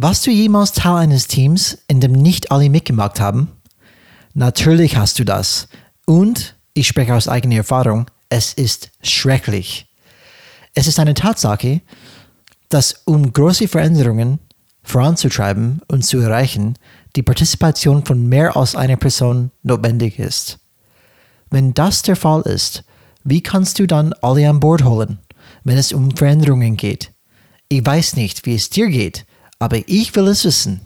Warst du jemals Teil eines Teams, in dem nicht alle mitgemacht haben? Natürlich hast du das. Und, ich spreche aus eigener Erfahrung, es ist schrecklich. Es ist eine Tatsache, dass um große Veränderungen voranzutreiben und zu erreichen, die Partizipation von mehr als einer Person notwendig ist. Wenn das der Fall ist, wie kannst du dann alle an Bord holen, wenn es um Veränderungen geht? Ich weiß nicht, wie es dir geht, aber ich will es wissen.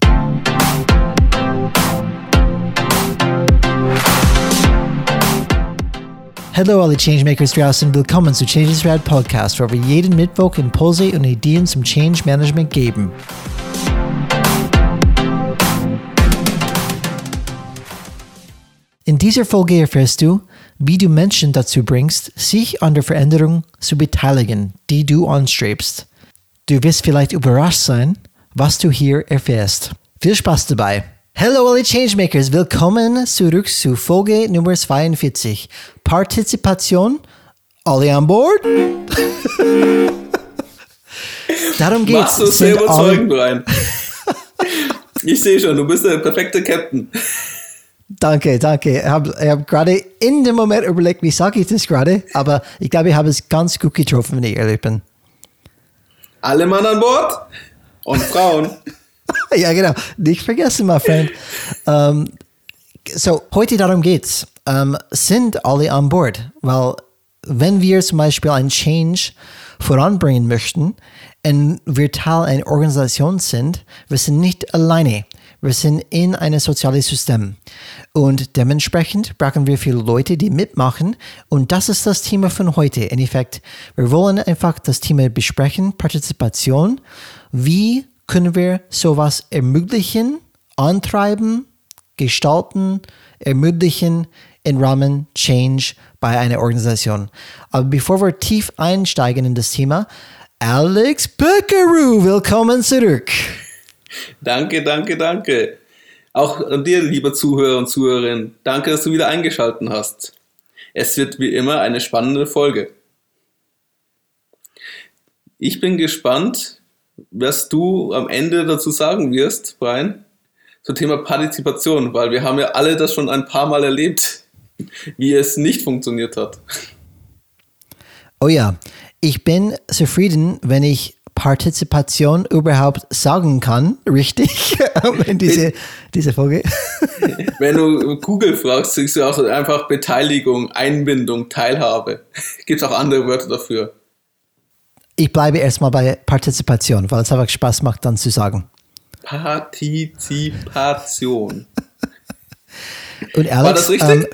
Hallo alle Changemakers draußen, willkommen zu Changes Rad Podcast, wo wir jeden Mittwoch Impulse und Ideen zum Change Management geben. In dieser Folge erfährst du, wie du Menschen dazu bringst, sich an der Veränderung zu beteiligen, die du anstrebst. Du wirst vielleicht überrascht sein, was du hier erfährst. Viel Spaß dabei! Hallo alle Changemakers, willkommen zurück zu Folge Nummer 42. Partizipation, alle an Bord? Darum geht's. Machst du es sehr überzeugend, Brian. Ich sehe schon, du bist der perfekte Captain. Danke, danke. Ich habe hab gerade in dem Moment überlegt, wie sage ich das gerade, aber ich glaube, ich habe es ganz gut getroffen, wenn ich ehrlich bin. Alle Mann an Bord und Frauen. ja, genau. Nicht vergessen, mein Freund. um, so, heute darum geht's. Um, sind alle an Bord? Weil, wenn wir zum Beispiel ein Change voranbringen möchten und wir Teil einer Organisation sind, wir sind nicht alleine. Wir sind in einem sozialen System. Und dementsprechend brauchen wir viele Leute, die mitmachen. Und das ist das Thema von heute. In Effekt, wir wollen einfach das Thema besprechen, Partizipation. Wie können wir sowas ermöglichen, antreiben, gestalten, ermöglichen im Rahmen Change bei einer Organisation. Aber bevor wir tief einsteigen in das Thema, Alex Beckeru, willkommen zurück. Danke, danke, danke. Auch an dir, lieber Zuhörer und Zuhörerin, danke, dass du wieder eingeschaltet hast. Es wird wie immer eine spannende Folge. Ich bin gespannt, was du am Ende dazu sagen wirst, Brian, zum Thema Partizipation, weil wir haben ja alle das schon ein paar Mal erlebt, wie es nicht funktioniert hat. Oh ja, ich bin zufrieden, wenn ich Partizipation überhaupt sagen kann, richtig, in diese, diese Folge. Wenn du Google fragst, siehst du auch einfach Beteiligung, Einbindung, Teilhabe. Gibt es auch andere Wörter dafür? Ich bleibe erstmal bei Partizipation, weil es einfach Spaß macht, dann zu sagen. Partizipation. Und Alex, War das richtig? Ähm,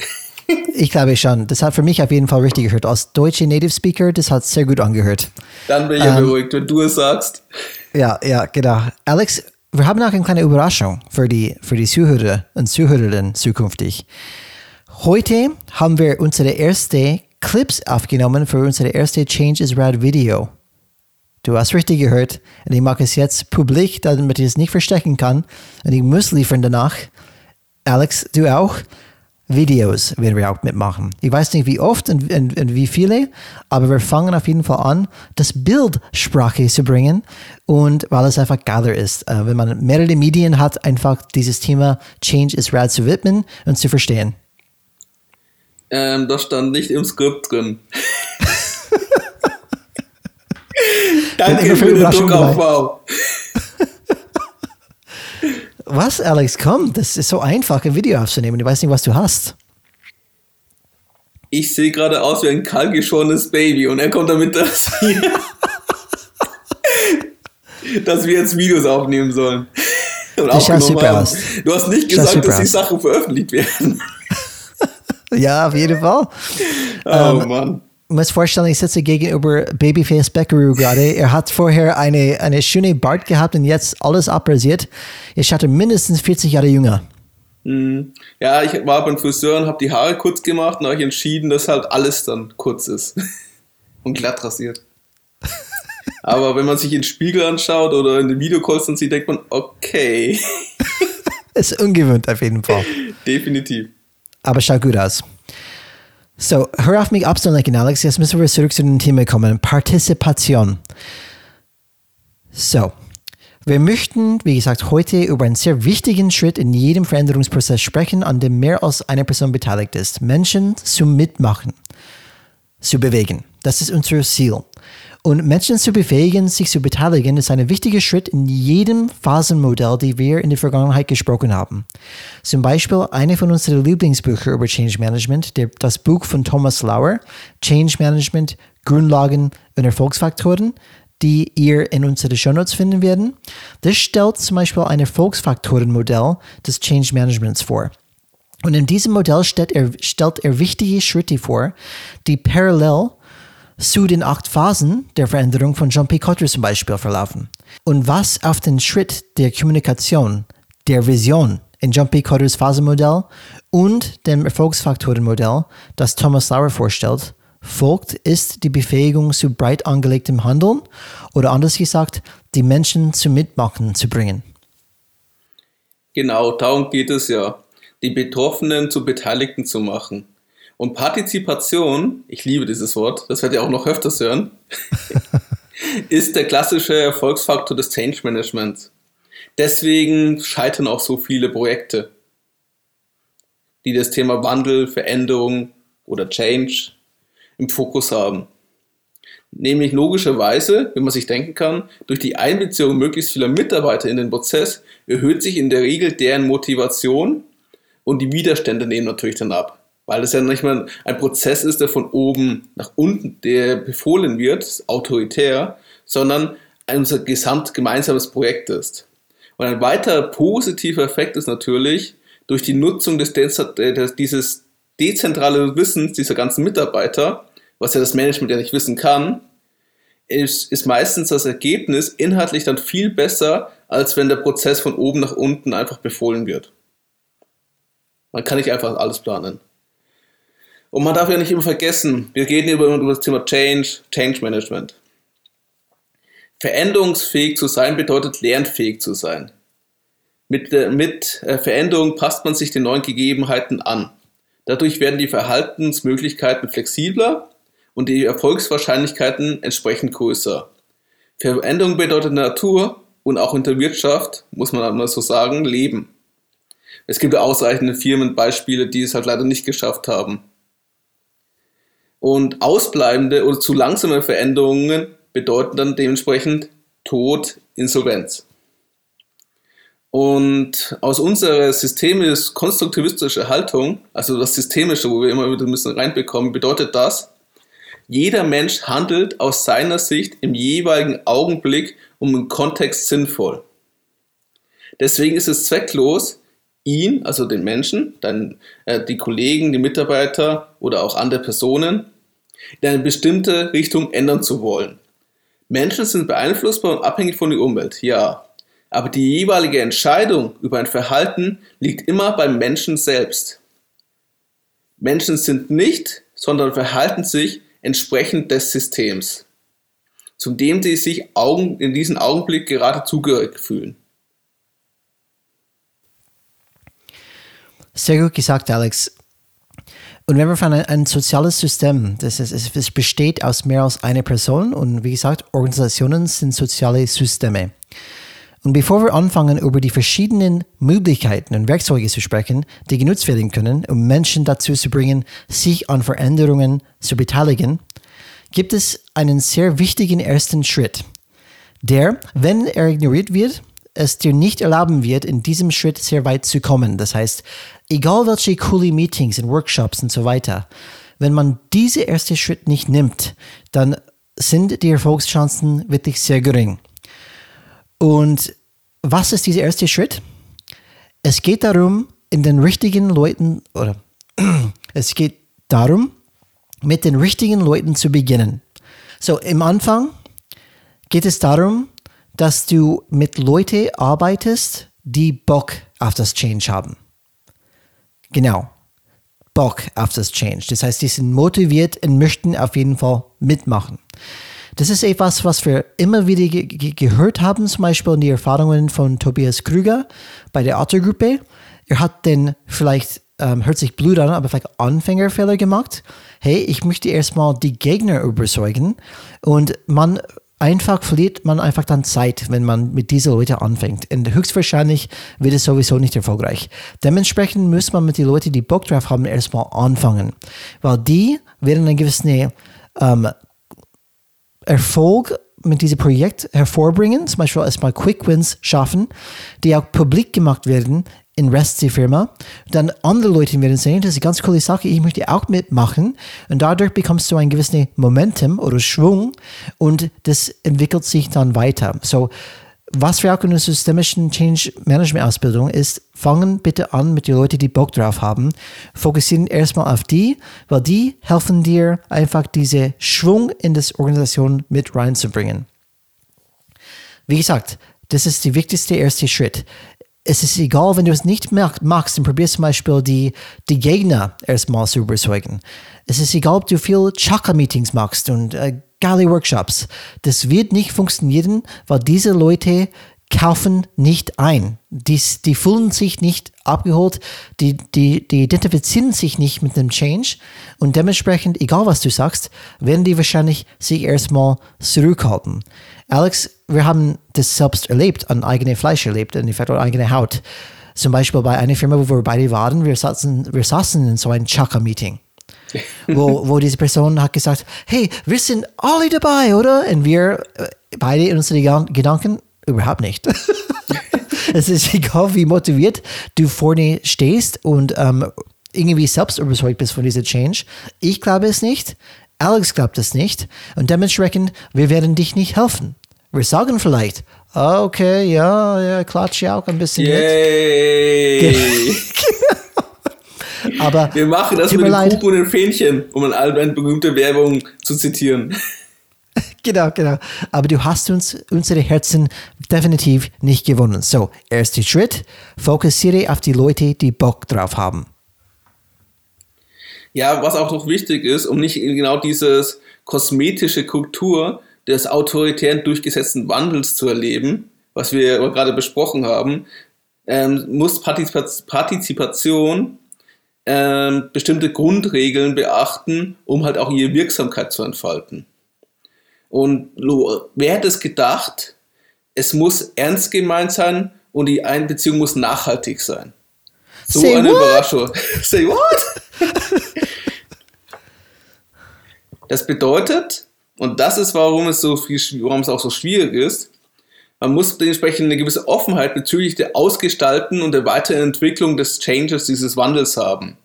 ich glaube schon. Das hat für mich auf jeden Fall richtig gehört. Als deutsche Native Speaker, das hat sehr gut angehört. Dann bin ich ähm, beruhigt, wenn du es sagst. Ja, ja, genau. Alex, wir haben auch eine kleine Überraschung für die, für die Zuhörer und Zuhörerinnen zukünftig. Heute haben wir unsere erste Clips aufgenommen für unsere erste Change is Rad Video. Du hast richtig gehört und ich mache es jetzt publik, damit ich es nicht verstecken kann und ich muss liefern danach. Alex, du auch? Videos werden wir auch mitmachen. Ich weiß nicht, wie oft und, und, und, wie viele, aber wir fangen auf jeden Fall an, das Bildsprache zu bringen und weil es einfach geiler ist, äh, wenn man mehrere Medien hat, einfach dieses Thema Change is Rad zu widmen und zu verstehen. Ähm, das stand nicht im Skript drin. Danke für den Druckaufbau. Was, Alex? Komm, das ist so einfach, ein Video aufzunehmen. Ich weiß nicht, was du hast. Ich sehe gerade aus wie ein kahlgeschorenes Baby und er kommt damit, dass, dass wir jetzt Videos aufnehmen sollen. Und das schaut super aus. Du hast nicht gesagt, dass die Sachen veröffentlicht werden. ja, auf jeden Fall. Oh ähm, Mann muss vorstellen, ich sitze gegenüber Babyface Beckeru gerade. Er hat vorher eine, eine schöne Bart gehabt und jetzt alles abrasiert. Er schaut mindestens 40 Jahre jünger. Mhm. Ja, ich war beim Friseur und habe die Haare kurz gemacht und habe entschieden, dass halt alles dann kurz ist und glatt rasiert. Aber wenn man sich in den Spiegel anschaut oder in den Videocalls dann sieht, denkt man, okay. ist ungewöhnt auf jeden Fall. Definitiv. Aber schaut gut aus. So, hör auf mich abzulenken, Alex. Jetzt müssen wir zurück zu dem Thema kommen. Partizipation. So, Wir möchten, wie gesagt, heute über einen sehr wichtigen Schritt in jedem Veränderungsprozess sprechen, an dem mehr als eine Person beteiligt ist. Menschen zum Mitmachen, zu bewegen. Das ist unser Ziel. Und Menschen zu befähigen, sich zu beteiligen, ist ein wichtiger Schritt in jedem Phasenmodell, die wir in der Vergangenheit gesprochen haben. Zum Beispiel eine von unseren Lieblingsbüchern über Change Management, der, das Buch von Thomas Lauer, Change Management, Grundlagen und Erfolgsfaktoren, die ihr in unseren Shownotes finden werden. Das stellt zum Beispiel ein Erfolgsfaktorenmodell des Change Managements vor. Und in diesem Modell stellt er, stellt er wichtige Schritte vor, die parallel zu den acht Phasen der Veränderung von John P. Cotter zum Beispiel verlaufen. Und was auf den Schritt der Kommunikation, der Vision in John P. Cotters Phasenmodell und dem Erfolgsfaktorenmodell, das Thomas Lauer vorstellt, folgt, ist die Befähigung zu breit angelegtem Handeln oder anders gesagt, die Menschen zum Mitmachen zu bringen. Genau, darum geht es ja, die Betroffenen zu Beteiligten zu machen. Und Partizipation, ich liebe dieses Wort, das werdet ihr auch noch öfters hören, ist der klassische Erfolgsfaktor des Change Managements. Deswegen scheitern auch so viele Projekte, die das Thema Wandel, Veränderung oder Change im Fokus haben. Nämlich logischerweise, wenn man sich denken kann, durch die Einbeziehung möglichst vieler Mitarbeiter in den Prozess erhöht sich in der Regel deren Motivation und die Widerstände nehmen natürlich dann ab. Weil es ja nicht mal ein Prozess ist, der von oben nach unten der befohlen wird, autoritär, sondern unser gesamt gemeinsames Projekt ist. Und ein weiterer positiver Effekt ist natürlich durch die Nutzung des, dieses dezentrale Wissens dieser ganzen Mitarbeiter was ja das Management ja nicht wissen kann, ist, ist meistens das Ergebnis inhaltlich dann viel besser, als wenn der Prozess von oben nach unten einfach befohlen wird. Man kann nicht einfach alles planen. Und man darf ja nicht immer vergessen, wir reden über, über das Thema Change, Change Management. Veränderungsfähig zu sein bedeutet lernfähig zu sein. Mit, mit äh, Veränderung passt man sich den neuen Gegebenheiten an. Dadurch werden die Verhaltensmöglichkeiten flexibler und die Erfolgswahrscheinlichkeiten entsprechend größer. Veränderung bedeutet Natur und auch in der Wirtschaft, muss man einmal so sagen, Leben. Es gibt ausreichende Firmenbeispiele, die es halt leider nicht geschafft haben. Und ausbleibende oder zu langsame Veränderungen bedeuten dann dementsprechend Tod, Insolvenz. Und aus unserer systemisch konstruktivistische Haltung, also das Systemische, wo wir immer wieder müssen reinbekommen, bedeutet das, jeder Mensch handelt aus seiner Sicht im jeweiligen Augenblick und im Kontext sinnvoll. Deswegen ist es zwecklos, ihn, also den Menschen, dann äh, die Kollegen, die Mitarbeiter oder auch andere Personen in eine bestimmte Richtung ändern zu wollen. Menschen sind beeinflussbar und abhängig von der Umwelt, ja. Aber die jeweilige Entscheidung über ein Verhalten liegt immer beim Menschen selbst. Menschen sind nicht, sondern verhalten sich entsprechend des Systems, zu dem sie sich in diesem Augenblick gerade zugehörig fühlen. Sehr gut gesagt, Alex. Und wenn wir von ein, ein soziales System, das ist, es besteht aus mehr als einer Person und wie gesagt, Organisationen sind soziale Systeme. Und bevor wir anfangen, über die verschiedenen Möglichkeiten und Werkzeuge zu sprechen, die genutzt werden können, um Menschen dazu zu bringen, sich an Veränderungen zu beteiligen, gibt es einen sehr wichtigen ersten Schritt, der, wenn er ignoriert wird, es dir nicht erlauben wird, in diesem Schritt sehr weit zu kommen. Das heißt, egal welche coole Meetings und Workshops und so weiter, wenn man diesen ersten Schritt nicht nimmt, dann sind die Erfolgschancen wirklich sehr gering. Und was ist dieser erste Schritt? Es geht darum, in den richtigen Leuten, oder es geht darum, mit den richtigen Leuten zu beginnen. So, im Anfang geht es darum, dass du mit Leuten arbeitest, die Bock auf das Change haben. Genau. Bock auf das Change. Das heißt, die sind motiviert und möchten auf jeden Fall mitmachen. Das ist etwas, was wir immer wieder ge ge gehört haben, zum Beispiel in die Erfahrungen von Tobias Krüger bei der Otto-Gruppe. Er hat den vielleicht, ähm, hört sich blöd an, aber vielleicht Anfängerfehler gemacht. Hey, ich möchte erstmal die Gegner überzeugen und man einfach verliert man einfach dann Zeit, wenn man mit diesen Leuten anfängt. Und höchstwahrscheinlich wird es sowieso nicht erfolgreich. Dementsprechend muss man mit den Leuten, die Bock drauf haben, erstmal anfangen. Weil die werden einen gewissen ähm, Erfolg mit diesem Projekt hervorbringen, zum Beispiel erstmal Quick Wins schaffen, die auch publik gemacht werden in Rest der Firma. Dann andere Leute werden sehen, das ist eine ganz coole Sache, ich möchte auch mitmachen. Und dadurch bekommst du ein gewisses Momentum oder Schwung und das entwickelt sich dann weiter. So, was wir auch in der systemischen Change Management Ausbildung ist, fangen bitte an mit den Leuten, die Bock drauf haben. Fokussieren erstmal auf die, weil die helfen dir einfach diese Schwung in das Organisation mit reinzubringen. Wie gesagt, das ist der wichtigste erste Schritt es ist egal, wenn du es nicht magst, dann probierst zum Beispiel die, die Gegner erstmal zu überzeugen. Es ist egal, ob du viel Chakra-Meetings machst und äh, geile Workshops. Das wird nicht funktionieren, weil diese Leute kaufen nicht ein. Die, die fühlen sich nicht abgeholt, die, die, die identifizieren sich nicht mit dem Change und dementsprechend, egal was du sagst, werden die wahrscheinlich sich erstmal zurückhalten. Alex, wir haben das selbst erlebt, an eigenem Fleisch erlebt, in Effekt, oder eigene Haut. Zum Beispiel bei einer Firma, wo wir beide waren, wir saßen, wir saßen in so einem Chakra-Meeting. wo, wo diese Person hat gesagt, hey, wir sind alle dabei, oder? Und wir äh, beide in unseren Gedanken, überhaupt nicht. es ist egal, wie motiviert du vorne stehst und ähm, irgendwie selbst überzeugt bist von dieser Change. Ich glaube es nicht. Alex glaubt es nicht. Und dementsprechend, wir werden dich nicht helfen. Wir sagen vielleicht, ah, okay, ja, ja, klatsche auch ein bisschen Yay. mit. Aber wir machen das mit dem leid. Kuchen und dem Fähnchen, um eine berühmte Werbung zu zitieren. Genau, genau. Aber du hast uns unsere Herzen definitiv nicht gewonnen. So, erster Schritt, fokussiere auf die Leute, die Bock drauf haben. Ja, was auch noch wichtig ist, um nicht genau dieses kosmetische Kultur des autoritären durchgesetzten Wandels zu erleben, was wir gerade besprochen haben, ähm, muss Partizipation ähm, bestimmte Grundregeln beachten, um halt auch ihre Wirksamkeit zu entfalten. Und wer hätte es gedacht, es muss ernst gemeint sein und die Einbeziehung muss nachhaltig sein. So Say eine what? Überraschung. Say what? das bedeutet, und das ist, warum es, so viel, warum es auch so schwierig ist. Man muss dementsprechend eine gewisse Offenheit bezüglich der Ausgestalten und der Weiterentwicklung des Changes, dieses Wandels haben.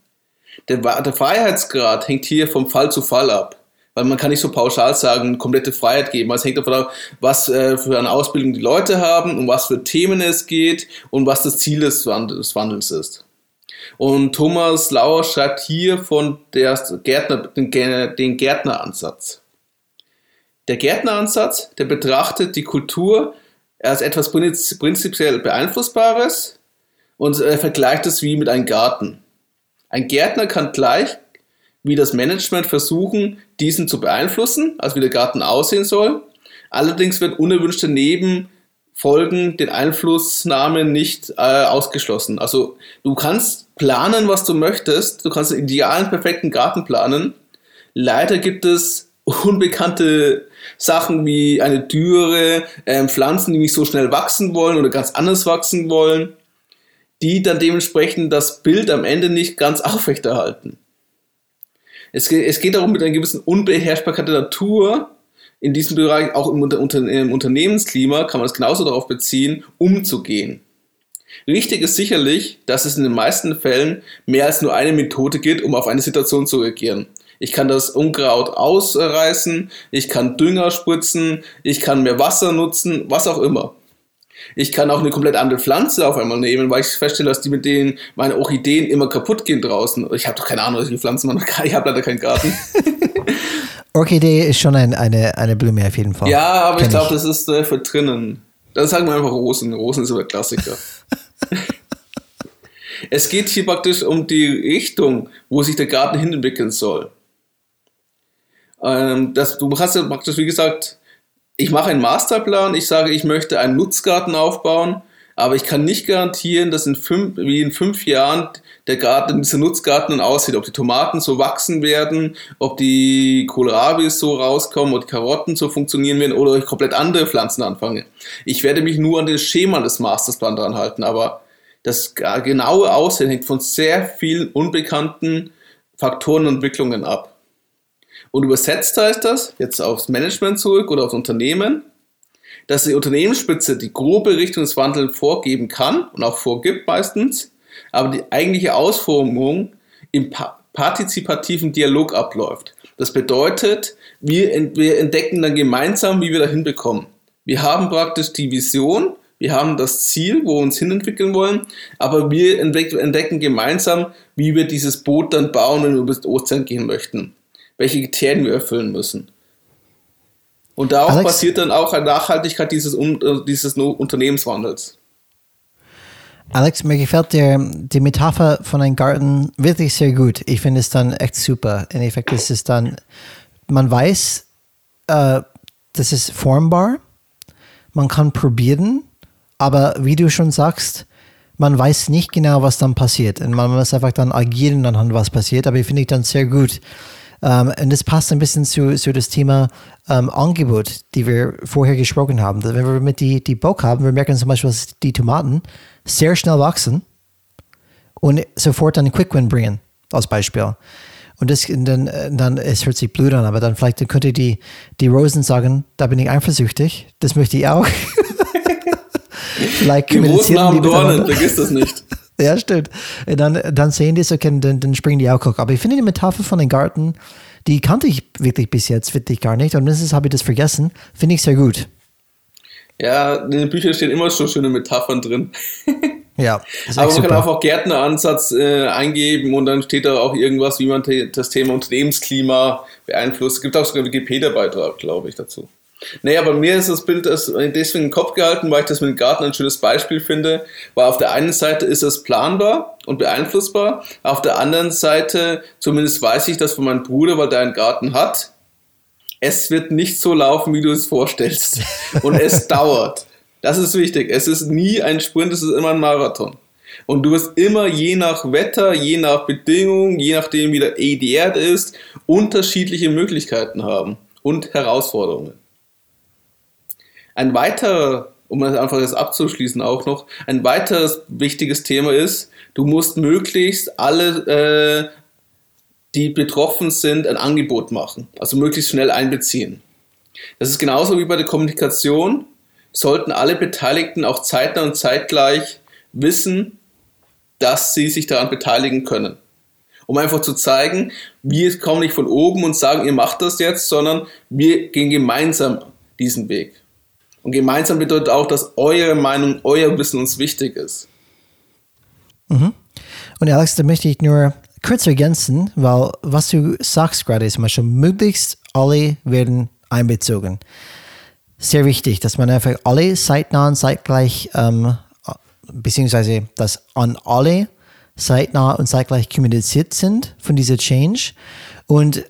Der, der Freiheitsgrad hängt hier vom Fall zu Fall ab. Weil man kann nicht so pauschal sagen, komplette Freiheit geben. Es hängt davon ab, was äh, für eine Ausbildung die Leute haben, um was für Themen es geht und was das Ziel des, Wandels ist. Und Thomas Lauer schreibt hier von der Gärtner, den Gärtneransatz. Der Gärtneransatz, der betrachtet die Kultur als etwas prinzipiell Beeinflussbares und äh, vergleicht es wie mit einem Garten. Ein Gärtner kann gleich wie das Management versuchen, diesen zu beeinflussen, also wie der Garten aussehen soll. Allerdings wird unerwünschte Nebenfolgen den Einflussnahmen nicht äh, ausgeschlossen. Also du kannst planen, was du möchtest, du kannst einen idealen, perfekten Garten planen. Leider gibt es unbekannte Sachen wie eine Dürre, äh, Pflanzen, die nicht so schnell wachsen wollen oder ganz anders wachsen wollen, die dann dementsprechend das Bild am Ende nicht ganz aufrechterhalten. Es geht, es geht darum, mit einer gewissen Unbeherrschbarkeit der Natur in diesem Bereich, auch im, Unter, im Unternehmensklima, kann man das genauso darauf beziehen, umzugehen. Wichtig ist sicherlich, dass es in den meisten Fällen mehr als nur eine Methode gibt, um auf eine Situation zu reagieren. Ich kann das Unkraut ausreißen, ich kann Dünger spritzen, ich kann mehr Wasser nutzen, was auch immer. Ich kann auch eine komplett andere Pflanze auf einmal nehmen, weil ich feststelle, dass die mit denen meine Orchideen immer kaputt gehen draußen. Ich habe doch keine Ahnung, welche Pflanzen man kann. Ich habe leider keinen Garten. Orchidee ist schon ein, eine, eine Blume auf jeden Fall. Ja, aber Kenn ich glaube, das ist äh, für drinnen. Dann sagen wir einfach Rosen. Rosen ist aber Klassiker. es geht hier praktisch um die Richtung, wo sich der Garten hin entwickeln soll. Ähm, das, du hast ja praktisch, wie gesagt, ich mache einen Masterplan, ich sage, ich möchte einen Nutzgarten aufbauen, aber ich kann nicht garantieren, dass in fünf, wie in fünf Jahren der Garten, dieser Nutzgarten dann aussieht, ob die Tomaten so wachsen werden, ob die Kohlrabis so rauskommen, die Karotten so funktionieren werden oder ich komplett andere Pflanzen anfange. Ich werde mich nur an das Schema des Masterplan dran halten, aber das genaue Aussehen hängt von sehr vielen unbekannten Faktoren und Entwicklungen ab. Und übersetzt heißt das, jetzt aufs Management zurück oder aufs Unternehmen, dass die Unternehmensspitze die grobe Richtung des Wandels vorgeben kann und auch vorgibt meistens, aber die eigentliche Ausformung im partizipativen Dialog abläuft. Das bedeutet, wir, entdecken dann gemeinsam, wie wir dahin bekommen. Wir haben praktisch die Vision, wir haben das Ziel, wo wir uns hinentwickeln wollen, aber wir entdecken gemeinsam, wie wir dieses Boot dann bauen, wenn wir bis Ozean gehen möchten. Welche Kriterien wir erfüllen müssen. Und darauf Alex, basiert dann auch eine Nachhaltigkeit dieses, äh, dieses Unternehmenswandels. Alex, mir gefällt dir die Metapher von einem Garten wirklich sehr gut. Ich finde es dann echt super. Im Endeffekt ist es dann, man weiß, äh, das ist formbar, man kann probieren, aber wie du schon sagst, man weiß nicht genau, was dann passiert. Und man muss einfach dann agieren anhand, was passiert. Aber ich finde ich dann sehr gut. Ähm, und das passt ein bisschen zu, zu das Thema ähm, Angebot, die wir vorher gesprochen haben. Wenn wir mit die, die Bock haben, wir merken zum Beispiel, dass die Tomaten sehr schnell wachsen und sofort einen Quick Win bringen, als Beispiel. Und das, dann, dann, es hört sich blöd an, aber dann vielleicht dann könnte die, die Rosen sagen, da bin ich eifersüchtig, das möchte ich auch. Vielleicht die Rosen haben Dornen, vergiss das nicht. Ja, stimmt. Dann, dann sehen die so, okay, dann, dann springen die auch hoch. Aber ich finde die Metapher von den Garten, die kannte ich wirklich bis jetzt wirklich gar nicht. Und das habe ich das vergessen. Finde ich sehr gut. Ja, in den Büchern stehen immer schon schöne Metaphern drin. ja. Aber man super. kann auch Gärtneransatz äh, eingeben und dann steht da auch irgendwas, wie man das Thema Unternehmensklima beeinflusst. Es gibt auch sogar einen Wikipedia-Beitrag, glaube ich, dazu. Naja, bei mir ist das Bild deswegen im Kopf gehalten, weil ich das mit dem Garten ein schönes Beispiel finde, weil auf der einen Seite ist es planbar und beeinflussbar, auf der anderen Seite, zumindest weiß ich das von meinem Bruder, weil der einen Garten hat, es wird nicht so laufen, wie du es vorstellst. Und es dauert. Das ist wichtig. Es ist nie ein Sprint, es ist immer ein Marathon. Und du wirst immer je nach Wetter, je nach Bedingungen, je nachdem wie der die Erde ist, unterschiedliche Möglichkeiten haben und Herausforderungen. Ein weiterer, um das einfach jetzt abzuschließen auch noch, ein weiteres wichtiges Thema ist, du musst möglichst alle, äh, die betroffen sind, ein Angebot machen. Also möglichst schnell einbeziehen. Das ist genauso wie bei der Kommunikation. Sollten alle Beteiligten auch zeitnah und zeitgleich wissen, dass sie sich daran beteiligen können. Um einfach zu zeigen, wir kommen nicht von oben und sagen, ihr macht das jetzt, sondern wir gehen gemeinsam diesen Weg. Und gemeinsam bedeutet auch, dass eure Meinung, euer Wissen uns wichtig ist. Mhm. Und Alex, da möchte ich nur kurz ergänzen, weil was du sagst gerade ist, schon möglichst alle werden einbezogen. Sehr wichtig, dass man einfach alle zeitnah und zeitgleich, ähm, beziehungsweise dass an alle zeitnah und zeitgleich kommuniziert sind von dieser Change. Und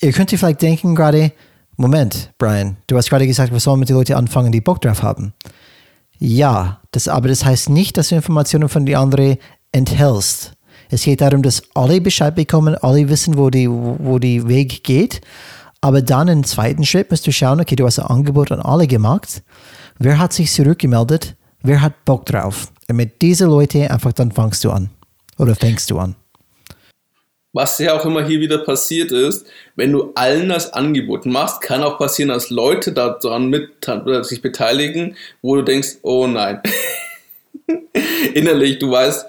ihr könnt ihr vielleicht denken gerade, Moment, Brian, du hast gerade gesagt, wir sollen mit den Leuten anfangen, die Bock drauf haben. Ja, das, aber das heißt nicht, dass du Informationen von den anderen enthältst. Es geht darum, dass alle Bescheid bekommen, alle wissen, wo die, wo die Weg geht. Aber dann im zweiten Schritt musst du schauen, okay, du hast ein Angebot an alle gemacht. Wer hat sich zurückgemeldet? Wer hat Bock drauf? Und mit diesen Leuten einfach dann fangst du an. Oder fängst du an was ja auch immer hier wieder passiert ist, wenn du allen das Angebot machst, kann auch passieren, dass Leute daran mit sich beteiligen, wo du denkst, oh nein. Innerlich, du weißt,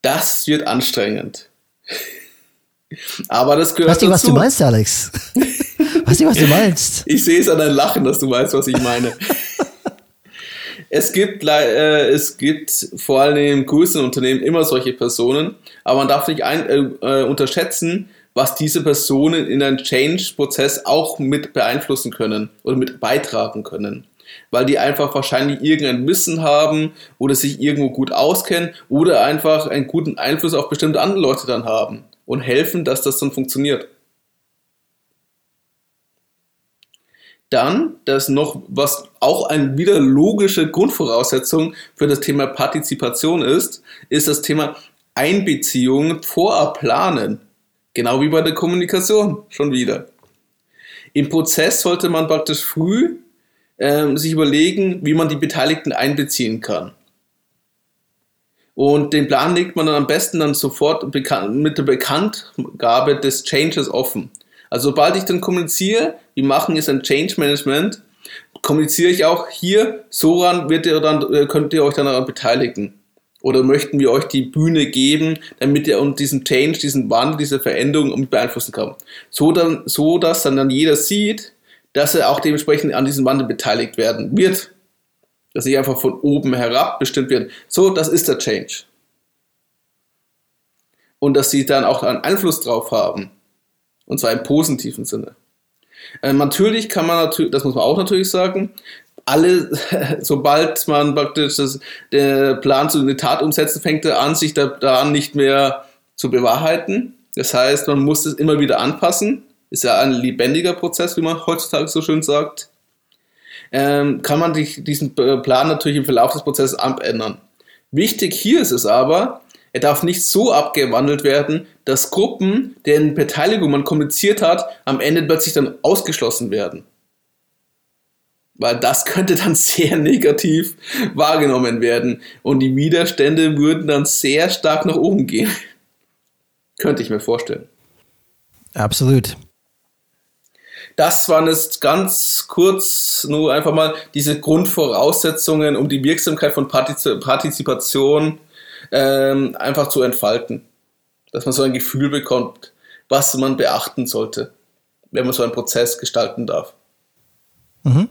das wird anstrengend. Aber das gehört weißt du, was du meinst, Alex? weißt du, was du meinst? Ich sehe es an deinem Lachen, dass du weißt, was ich meine. Es gibt, äh, es gibt vor allem in größeren Unternehmen immer solche Personen, aber man darf nicht ein, äh, äh, unterschätzen, was diese Personen in einen Change-Prozess auch mit beeinflussen können oder mit beitragen können. Weil die einfach wahrscheinlich irgendein Wissen haben oder sich irgendwo gut auskennen oder einfach einen guten Einfluss auf bestimmte andere Leute dann haben und helfen, dass das dann funktioniert. Dann, das noch, was auch eine wieder logische Grundvoraussetzung für das Thema Partizipation ist, ist das Thema Einbeziehung vorab planen. Genau wie bei der Kommunikation schon wieder. Im Prozess sollte man praktisch früh äh, sich überlegen, wie man die Beteiligten einbeziehen kann. Und den Plan legt man dann am besten dann sofort mit der Bekanntgabe des Changes offen. Also sobald ich dann kommuniziere, wir machen jetzt ein Change Management, kommuniziere ich auch hier, so ran wird ihr dann, äh, könnt ihr euch dann daran beteiligen. Oder möchten wir euch die Bühne geben, damit ihr und diesen Change, diesen Wandel, diese Veränderung mit beeinflussen kann. So, dann, so dass dann, dann jeder sieht, dass er auch dementsprechend an diesem Wandel beteiligt werden wird. Dass nicht einfach von oben herab bestimmt wird. So, das ist der Change. Und dass sie dann auch einen Einfluss drauf haben. Und zwar im positiven Sinne. Äh, natürlich kann man natürlich, das muss man auch natürlich sagen, alle, sobald man praktisch das, der Plan zu einer Tat umsetzen, fängt er an, sich daran nicht mehr zu bewahrheiten. Das heißt, man muss es immer wieder anpassen. Ist ja ein lebendiger Prozess, wie man heutzutage so schön sagt. Ähm, kann man sich diesen Plan natürlich im Verlauf des Prozesses abändern. Wichtig hier ist es aber, er darf nicht so abgewandelt werden, dass Gruppen, deren Beteiligung man kommuniziert hat, am Ende plötzlich dann ausgeschlossen werden. Weil das könnte dann sehr negativ wahrgenommen werden und die Widerstände würden dann sehr stark nach oben gehen. könnte ich mir vorstellen. Absolut. Das waren jetzt ganz kurz nur einfach mal diese Grundvoraussetzungen, um die Wirksamkeit von Partizipation ähm, einfach zu entfalten. Dass man so ein Gefühl bekommt, was man beachten sollte, wenn man so einen Prozess gestalten darf. Mhm.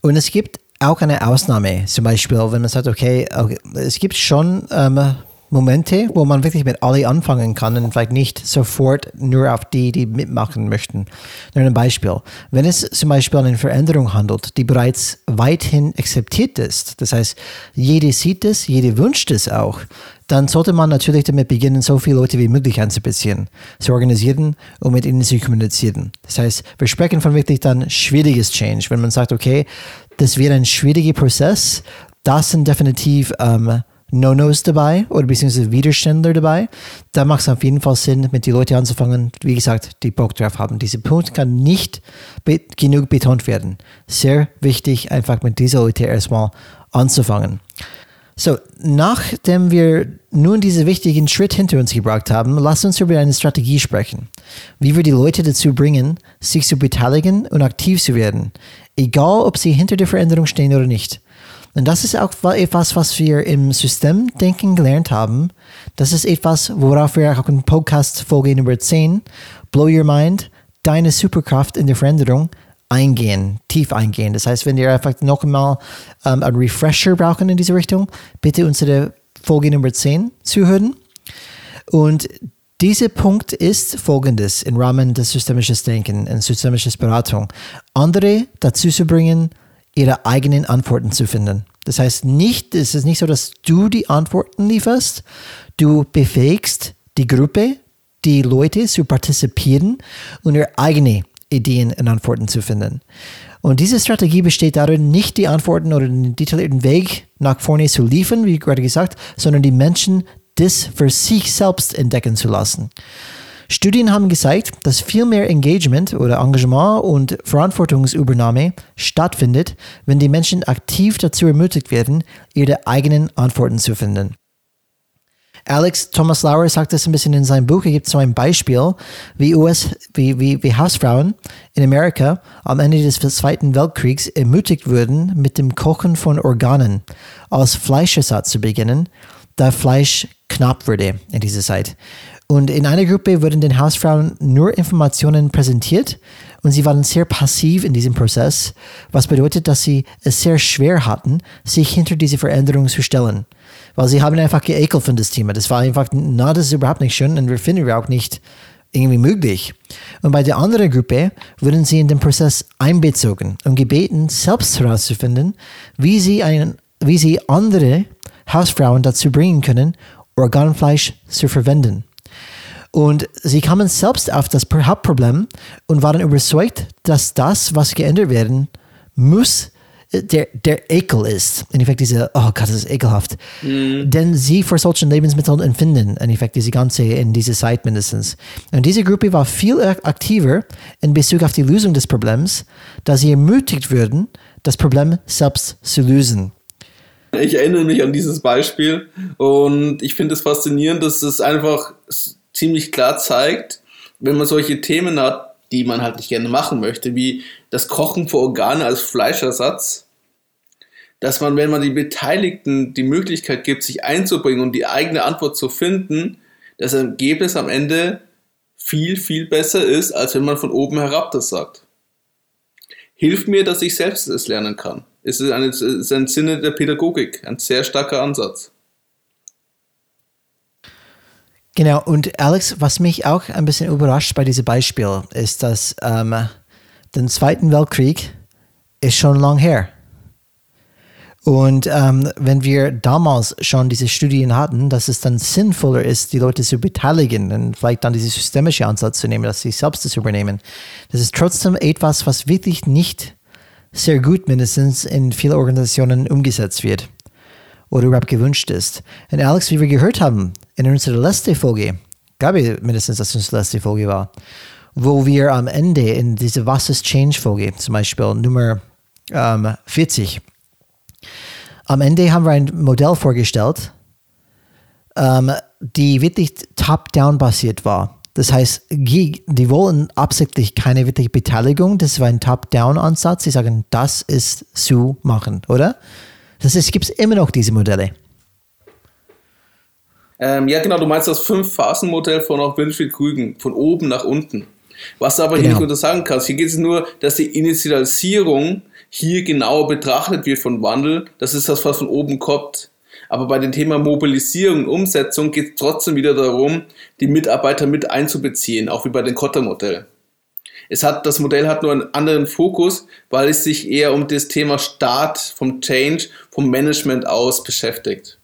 Und es gibt auch eine Ausnahme, zum Beispiel, wenn man sagt, okay, okay es gibt schon ähm, Momente, wo man wirklich mit alle anfangen kann und vielleicht nicht sofort nur auf die, die mitmachen möchten. Nur ein Beispiel. Wenn es zum Beispiel eine Veränderung handelt, die bereits weithin akzeptiert ist, das heißt, jede sieht es, jede wünscht es auch, dann sollte man natürlich damit beginnen, so viele Leute wie möglich einzubeziehen, zu organisieren und mit ihnen zu kommunizieren. Das heißt, wir sprechen von wirklich dann schwieriges Change. Wenn man sagt, okay, das wird ein schwieriger Prozess, das sind definitiv ähm, No-Nos dabei oder beziehungsweise Widerständler dabei, da macht es auf jeden Fall Sinn, mit den Leuten anzufangen, wie gesagt, die Bock drauf haben. Dieser Punkt kann nicht be genug betont werden. Sehr wichtig, einfach mit dieser Leute erstmal anzufangen. So, nachdem wir nun diesen wichtigen Schritt hinter uns gebracht haben, lasst uns über eine Strategie sprechen. Wie wir die Leute dazu bringen, sich zu beteiligen und aktiv zu werden. Egal, ob sie hinter der Veränderung stehen oder nicht. Und das ist auch etwas, was wir im Systemdenken gelernt haben. Das ist etwas, worauf wir auch in Podcast Folge Nummer 10, Blow Your Mind, deine Superkraft in der Veränderung, eingehen, tief eingehen. Das heißt, wenn ihr einfach noch einmal ähm, einen Refresher brauchen in diese Richtung, bitte unsere Folge Nummer 10 zuhören. Und dieser Punkt ist folgendes im Rahmen des systemischen Denken und systemisches Beratung. Andere dazu zu bringen, ihre eigenen Antworten zu finden. Das heißt nicht, es ist nicht so, dass du die Antworten lieferst, du befähigst die Gruppe, die Leute zu partizipieren und ihre eigenen Ideen und Antworten zu finden. Und diese Strategie besteht darin, nicht die Antworten oder den detaillierten Weg nach vorne zu liefern, wie gerade gesagt, sondern die Menschen das für sich selbst entdecken zu lassen. Studien haben gezeigt, dass viel mehr Engagement oder Engagement und Verantwortungsübernahme stattfindet, wenn die Menschen aktiv dazu ermutigt werden, ihre eigenen Antworten zu finden. Alex Thomas Lauer sagt das ein bisschen in seinem Buch. Er gibt so ein Beispiel, wie, US, wie, wie, wie Hausfrauen in Amerika am Ende des Zweiten Weltkriegs ermutigt wurden, mit dem Kochen von Organen als Fleischersatz zu beginnen, da Fleisch knapp wurde in dieser Zeit. Und in einer Gruppe wurden den Hausfrauen nur Informationen präsentiert und sie waren sehr passiv in diesem Prozess, was bedeutet, dass sie es sehr schwer hatten, sich hinter diese Veränderung zu stellen. Weil sie haben einfach geekelt von das Thema. Das war einfach, na, das ist überhaupt nicht schön und wir finden wir auch nicht irgendwie möglich. Und bei der anderen Gruppe wurden sie in den Prozess einbezogen und gebeten, selbst herauszufinden, wie sie, einen, wie sie andere Hausfrauen dazu bringen können, Organfleisch zu verwenden. Und sie kamen selbst auf das Hauptproblem und waren überzeugt, dass das, was geändert werden muss, der, der Ekel ist. In Effekt diese, oh Gott, das ist ekelhaft. Mhm. Denn sie vor solchen Lebensmitteln empfinden, in Effekt diese ganze, in dieser Zeit mindestens. Und diese Gruppe war viel aktiver in Bezug auf die Lösung des Problems, da sie ermutigt würden, das Problem selbst zu lösen. Ich erinnere mich an dieses Beispiel und ich finde es faszinierend, dass es einfach ziemlich klar zeigt, wenn man solche Themen hat, die man halt nicht gerne machen möchte, wie das Kochen für Organe als Fleischersatz, dass man, wenn man die Beteiligten die Möglichkeit gibt, sich einzubringen und die eigene Antwort zu finden, das Ergebnis am Ende viel, viel besser ist, als wenn man von oben herab das sagt. Hilft mir, dass ich selbst es lernen kann. Es ist, eine, es ist ein Sinne der Pädagogik, ein sehr starker Ansatz. Genau, und Alex, was mich auch ein bisschen überrascht bei diesem Beispiel, ist, dass ähm, der Zweiten Weltkrieg ist schon lang her. Und ähm, wenn wir damals schon diese Studien hatten, dass es dann sinnvoller ist, die Leute zu beteiligen und vielleicht dann diesen systemischen Ansatz zu nehmen, dass sie selbst das übernehmen, das ist trotzdem etwas, was wirklich nicht sehr gut mindestens in vielen Organisationen umgesetzt wird oder überhaupt gewünscht ist. Und Alex, wie wir gehört haben in unserer letzten Folge, es mindestens, dass unsere letzte Folge war, wo wir am Ende in dieser Was ist Change Folge, zum Beispiel Nummer ähm, 40, am Ende haben wir ein Modell vorgestellt, ähm, die wirklich top-down basiert war. Das heißt, die wollen absichtlich keine wirkliche Beteiligung. Das war ein Top-Down-Ansatz. Sie sagen, das ist zu machen, oder? Das heißt, es gibt immer noch diese Modelle. Ähm, ja, genau, du meinst das Fünf-Phasen-Modell von auch Winfried Krügen, von oben nach unten. Was du aber genau. hier nicht untersagen kannst, hier geht es nur, dass die Initialisierung hier genauer betrachtet wird von Wandel. Das ist das, was von oben kommt. Aber bei dem Thema Mobilisierung und Umsetzung geht es trotzdem wieder darum, die Mitarbeiter mit einzubeziehen, auch wie bei dem Kotter-Modell. Es hat, das Modell hat nur einen anderen Fokus, weil es sich eher um das Thema Start vom Change, vom Management aus beschäftigt.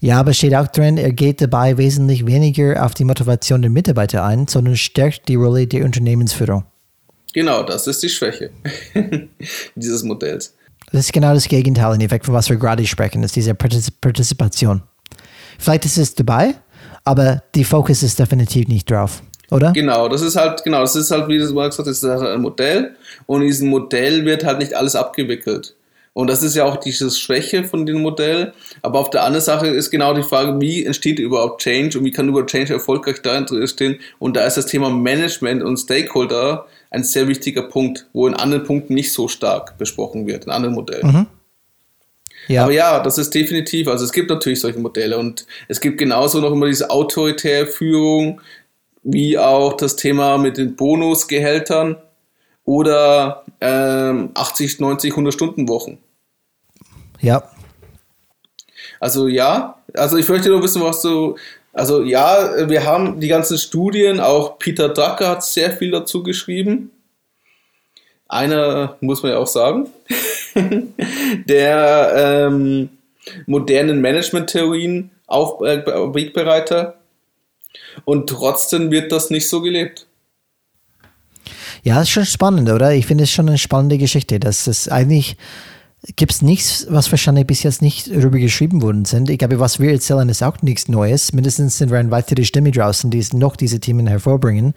Ja, aber steht auch drin, er geht dabei wesentlich weniger auf die Motivation der Mitarbeiter ein, sondern stärkt die Rolle der Unternehmensführung. Genau, das ist die Schwäche dieses Modells. Das ist genau das Gegenteil, in Effekt, von was wir gerade sprechen, ist diese Partizipation. Vielleicht ist es dabei, aber die Fokus ist definitiv nicht drauf oder? Genau, das ist halt, genau, das ist halt, wie du mal gesagt hast, das ist halt ein Modell und in diesem Modell wird halt nicht alles abgewickelt. Und das ist ja auch diese Schwäche von dem Modell. Aber auf der anderen Sache ist genau die Frage, wie entsteht überhaupt Change und wie kann überhaupt Change erfolgreich da entstehen? Und da ist das Thema Management und Stakeholder ein sehr wichtiger Punkt, wo in anderen Punkten nicht so stark besprochen wird, in anderen Modellen. Mhm. Ja. Aber ja, das ist definitiv, also es gibt natürlich solche Modelle und es gibt genauso noch immer diese autoritäre Führung, wie auch das Thema mit den Bonusgehältern oder ähm, 80, 90, 100 Stunden Wochen. Ja. Also ja, also ich möchte nur wissen, was du, also ja, wir haben die ganzen Studien, auch Peter Drucker hat sehr viel dazu geschrieben. Einer, muss man ja auch sagen, der ähm, modernen Management-Theorien auf äh, Wegbereiter und trotzdem wird das nicht so gelebt. Ja, ist schon spannend, oder? Ich finde es schon eine spannende Geschichte. dass es eigentlich gibt es nichts, was wahrscheinlich bis jetzt nicht darüber geschrieben worden sind. Ich glaube, was wir erzählen, ist auch nichts Neues. Mindestens sind wir eine weitere Stimme draußen, die noch diese Themen hervorbringen.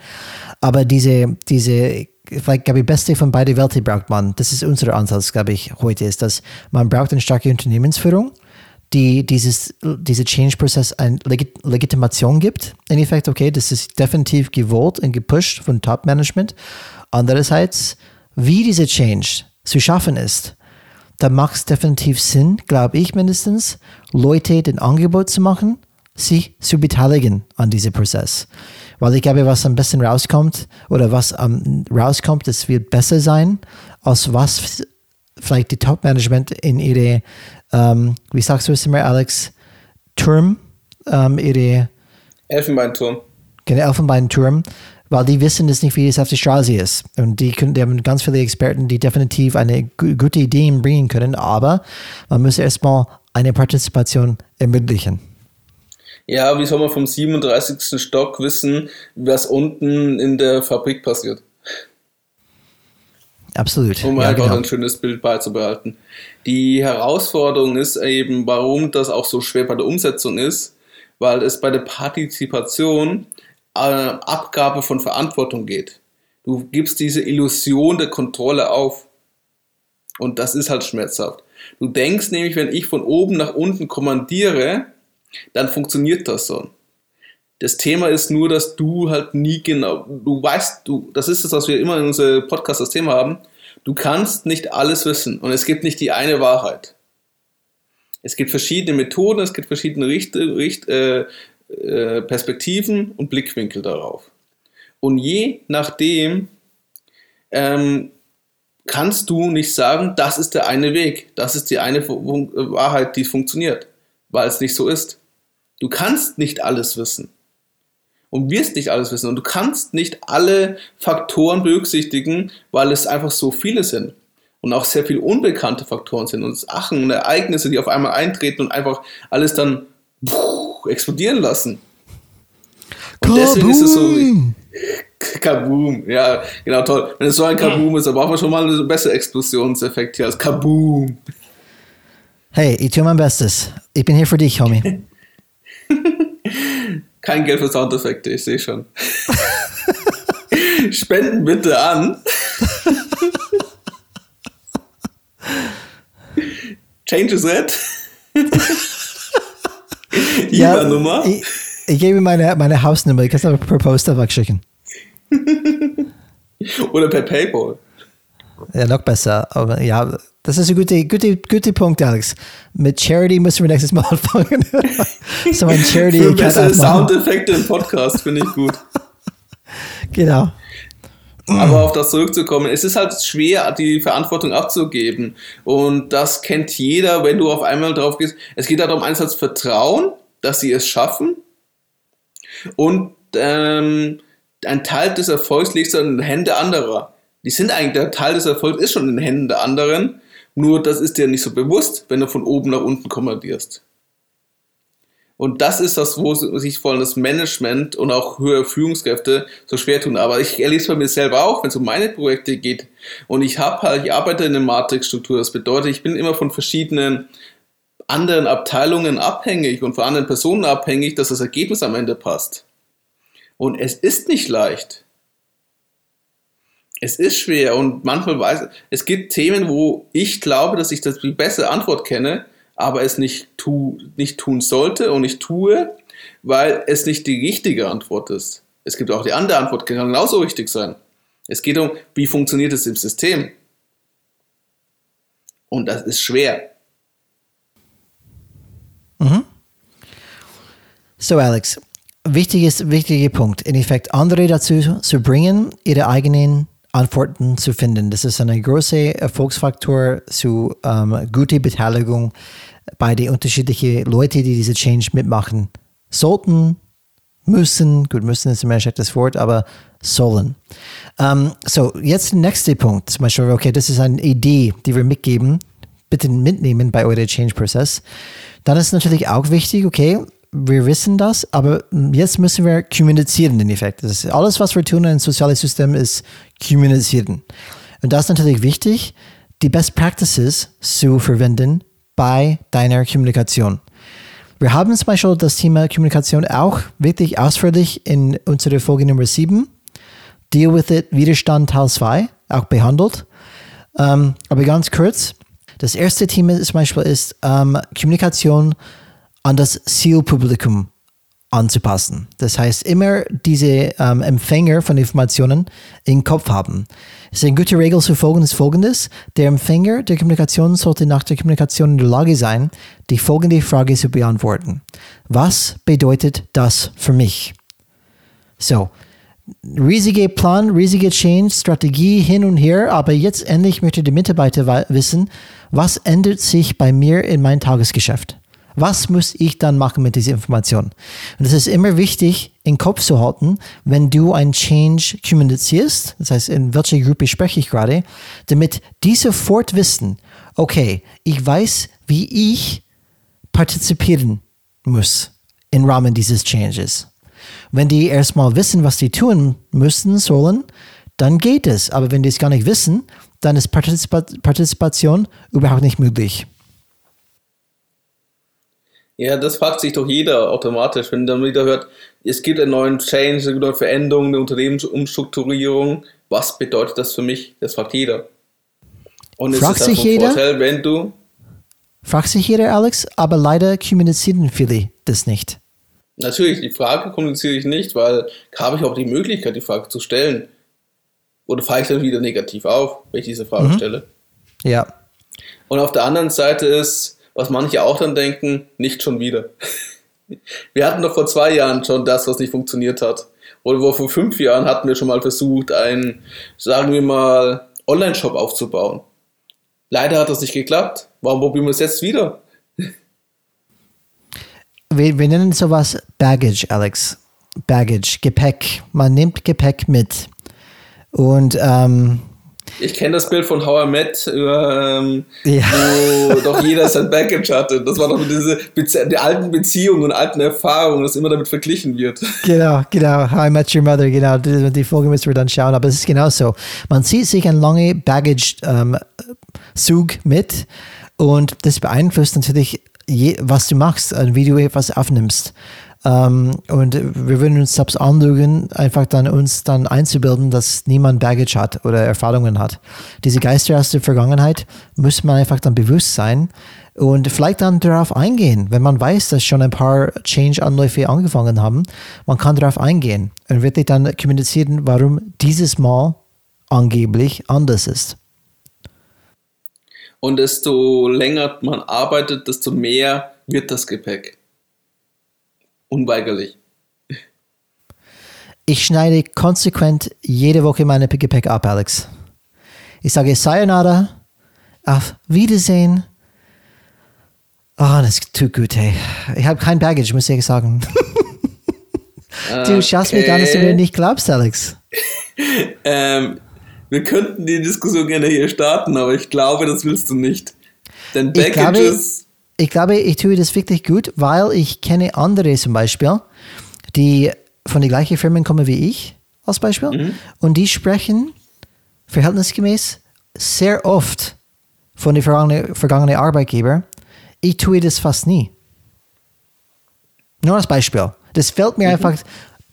Aber diese, diese, vielleicht, glaube ich, beste von beiden Welten braucht man. Das ist unser Ansatz, glaube ich, heute, ist, dass man braucht eine starke Unternehmensführung die dieses, diese Change-Prozess eine Legit Legitimation gibt. In Effekt, okay, das ist definitiv gewollt und gepusht von Top-Management. Andererseits, wie diese Change zu schaffen ist, da macht es definitiv Sinn, glaube ich mindestens, Leute den Angebot zu machen, sich zu beteiligen an diesem Prozess. Weil ich glaube, was am besten rauskommt oder was um, rauskommt, das wird besser sein, als was vielleicht die Top-Management in ihre ähm, wie sagst du es immer, Alex, Turm, ähm, ihre Elfenbeinturm. Genau, Elfenbeinturm, weil die wissen es nicht, wie es auf der Straße ist. Und die, können, die haben ganz viele Experten, die definitiv eine gute Idee bringen können, aber man muss erstmal eine Partizipation ermöglichen. Ja, wie soll man vom 37. Stock wissen, was unten in der Fabrik passiert? Absolut. Um ja, einfach genau. ein schönes Bild beizubehalten. Die Herausforderung ist eben, warum das auch so schwer bei der Umsetzung ist, weil es bei der Partizipation äh, Abgabe von Verantwortung geht. Du gibst diese Illusion der Kontrolle auf. Und das ist halt schmerzhaft. Du denkst nämlich, wenn ich von oben nach unten kommandiere, dann funktioniert das so. Das Thema ist nur, dass du halt nie genau, du weißt, du, das ist das, was wir immer in unserem Podcast das Thema haben, du kannst nicht alles wissen und es gibt nicht die eine Wahrheit. Es gibt verschiedene Methoden, es gibt verschiedene Richt, Richt, äh, äh, Perspektiven und Blickwinkel darauf. Und je nachdem ähm, kannst du nicht sagen, das ist der eine Weg, das ist die eine Wahrheit, die funktioniert, weil es nicht so ist. Du kannst nicht alles wissen und wirst nicht alles wissen und du kannst nicht alle Faktoren berücksichtigen, weil es einfach so viele sind und auch sehr viele unbekannte Faktoren sind und Sachen und Ereignisse, die auf einmal eintreten und einfach alles dann puh, explodieren lassen. Und deswegen ist es so Kaboom, ja, genau, toll. Wenn es so ein Kaboom ist, dann brauchen wir schon mal einen besseren Explosionseffekt hier als Kaboom. Hey, ich tue mein Bestes. Ich bin hier für dich, Homie. Kein Geld für Soundeffekte, ich sehe schon. Spenden bitte an. Change is red. ja, Nummer. Ich, ich gebe meine, meine Hausnummer, ich kann es aber per Post wegschicken. Oder per PayPal. Ja, noch besser. Aber ja, das ist ein guter gute, gute Punkt, Alex. Mit Charity müssen wir nächstes Mal anfangen. so ein Charity. Für bessere Soundeffekte im Podcast finde ich gut. Genau. Aber auf das zurückzukommen, es ist halt schwer, die Verantwortung abzugeben. Und das kennt jeder, wenn du auf einmal drauf gehst. Es geht darum, einerseits Vertrauen, dass sie es schaffen. Und ähm, ein Teil des Erfolgs liegt so in den Händen anderer. Die sind eigentlich, der Teil des Erfolgs ist schon in den Händen der anderen. Nur das ist dir nicht so bewusst, wenn du von oben nach unten kommandierst. Und das ist das, wo sich vor allem das Management und auch höhere Führungskräfte so schwer tun. Aber ich erlebe es bei mir selber auch, wenn es um meine Projekte geht. Und ich habe halt, ich arbeite in einer Matrixstruktur. Das bedeutet, ich bin immer von verschiedenen anderen Abteilungen abhängig und von anderen Personen abhängig, dass das Ergebnis am Ende passt. Und es ist nicht leicht. Es ist schwer und manchmal weiß es gibt Themen, wo ich glaube, dass ich das die bessere Antwort kenne, aber es nicht, tu, nicht tun sollte und nicht tue, weil es nicht die richtige Antwort ist. Es gibt auch die andere Antwort, die kann genauso richtig sein. Es geht um, wie funktioniert es im System. Und das ist schwer. Mhm. So, Alex, wichtiges, wichtiger Punkt. In Effekt, andere dazu zu bringen, ihre eigenen Antworten zu finden. Das ist ein großer Erfolgsfaktor zu ähm, guter Beteiligung bei den unterschiedlichen Leuten, die diese Change mitmachen sollten, müssen. Gut, müssen ist immer ein schlechtes Wort, aber sollen. Um, so, jetzt der nächste Punkt. Zum Beispiel, okay, das ist eine Idee, die wir mitgeben. Bitte mitnehmen bei eurem Change-Prozess. Dann ist natürlich auch wichtig, okay, wir wissen das, aber jetzt müssen wir kommunizieren in Effekt. Das ist alles, was wir tun in sozialen System, ist kommunizieren. Und das ist natürlich wichtig, die Best Practices zu verwenden bei deiner Kommunikation. Wir haben zum Beispiel das Thema Kommunikation auch wirklich ausführlich in unserer Folge Nummer 7, Deal with it, Widerstand Teil 2, auch behandelt. Ähm, aber ganz kurz, das erste Thema zum Beispiel ist ähm, Kommunikation an das Zielpublikum anzupassen. Das heißt, immer diese ähm, Empfänger von Informationen im Kopf haben. Es ist eine gute Regel zu folgen ist folgendes. Der Empfänger der Kommunikation sollte nach der Kommunikation in der Lage sein, die folgende Frage zu beantworten. Was bedeutet das für mich? So, riesige Plan, riesige Change, Strategie hin und her, aber jetzt endlich möchte der Mitarbeiter wissen, was ändert sich bei mir in meinem Tagesgeschäft? Was muss ich dann machen mit dieser Information? Und es ist immer wichtig, im Kopf zu halten, wenn du ein Change kommunizierst, das heißt, in welcher Gruppe spreche ich gerade, damit die sofort wissen, okay, ich weiß, wie ich partizipieren muss im Rahmen dieses Changes. Wenn die erstmal wissen, was die tun müssen, sollen, dann geht es. Aber wenn die es gar nicht wissen, dann ist Partizipa Partizipation überhaupt nicht möglich. Ja, das fragt sich doch jeder automatisch, wenn dann wieder hört, es gibt einen neuen Change, eine neue Veränderung, eine Unternehmensumstrukturierung. Was bedeutet das für mich? Das fragt jeder. Und es fragt ist sich jeder, Vorteil, wenn du. Fragt sich jeder, Alex, aber leider kommunizieren viele das nicht. Natürlich, die Frage kommuniziere ich nicht, weil habe ich auch die Möglichkeit, die Frage zu stellen. Oder fahre ich dann wieder negativ auf, wenn ich diese Frage mhm. stelle? Ja. Und auf der anderen Seite ist, was manche auch dann denken, nicht schon wieder. Wir hatten doch vor zwei Jahren schon das, was nicht funktioniert hat. Oder vor fünf Jahren hatten wir schon mal versucht, einen, sagen wir mal, Online-Shop aufzubauen. Leider hat das nicht geklappt. Warum probieren wir es jetzt wieder? Wir, wir nennen sowas Baggage, Alex. Baggage, Gepäck. Man nimmt Gepäck mit. Und ähm, ich kenne das Bild von How I Met, ähm, ja. wo doch jeder sein Baggage hatte. Das war doch diese Bezie die alten Beziehungen und alten Erfahrungen, das immer damit verglichen wird. Genau, genau. How I Met Your Mother, genau. Die, die Folge müssen wir dann schauen, aber es ist genau so. Man zieht sich ein lange Baggage-Zug ähm, mit und das beeinflusst natürlich, je, was du machst, wie du etwas aufnimmst. Ähm, und wir würden uns selbst anlügen, einfach dann uns dann einzubilden, dass niemand Baggage hat oder Erfahrungen hat. Diese Geister aus der Vergangenheit muss man einfach dann bewusst sein und vielleicht dann darauf eingehen, wenn man weiß, dass schon ein paar Change-Anläufe angefangen haben. Man kann darauf eingehen und wirklich dann kommunizieren, warum dieses Mal angeblich anders ist. Und desto länger man arbeitet, desto mehr wird das Gepäck. Unweigerlich. Ich schneide konsequent jede Woche meine Gepäck ab, Alex. Ich sage Sayonara, auf Wiedersehen. Oh, das tut gut, hey. Ich habe kein Baggage, muss ich sagen. du schaust okay. mir gar nicht, dass du mir nicht glaubst, Alex. ähm, wir könnten die Diskussion gerne hier starten, aber ich glaube, das willst du nicht. Denn Packages. Ich glaube, ich, tue das wirklich gut, weil ich kenne andere zum Beispiel, die von den gleichen Firmen kommen wie ich, als Beispiel, mhm. und die sprechen verhältnismäßig sehr oft von den vergangenen vergangene Arbeitgeber. Ich tue das fast nie. Nur als Beispiel. Das fällt mir mhm. einfach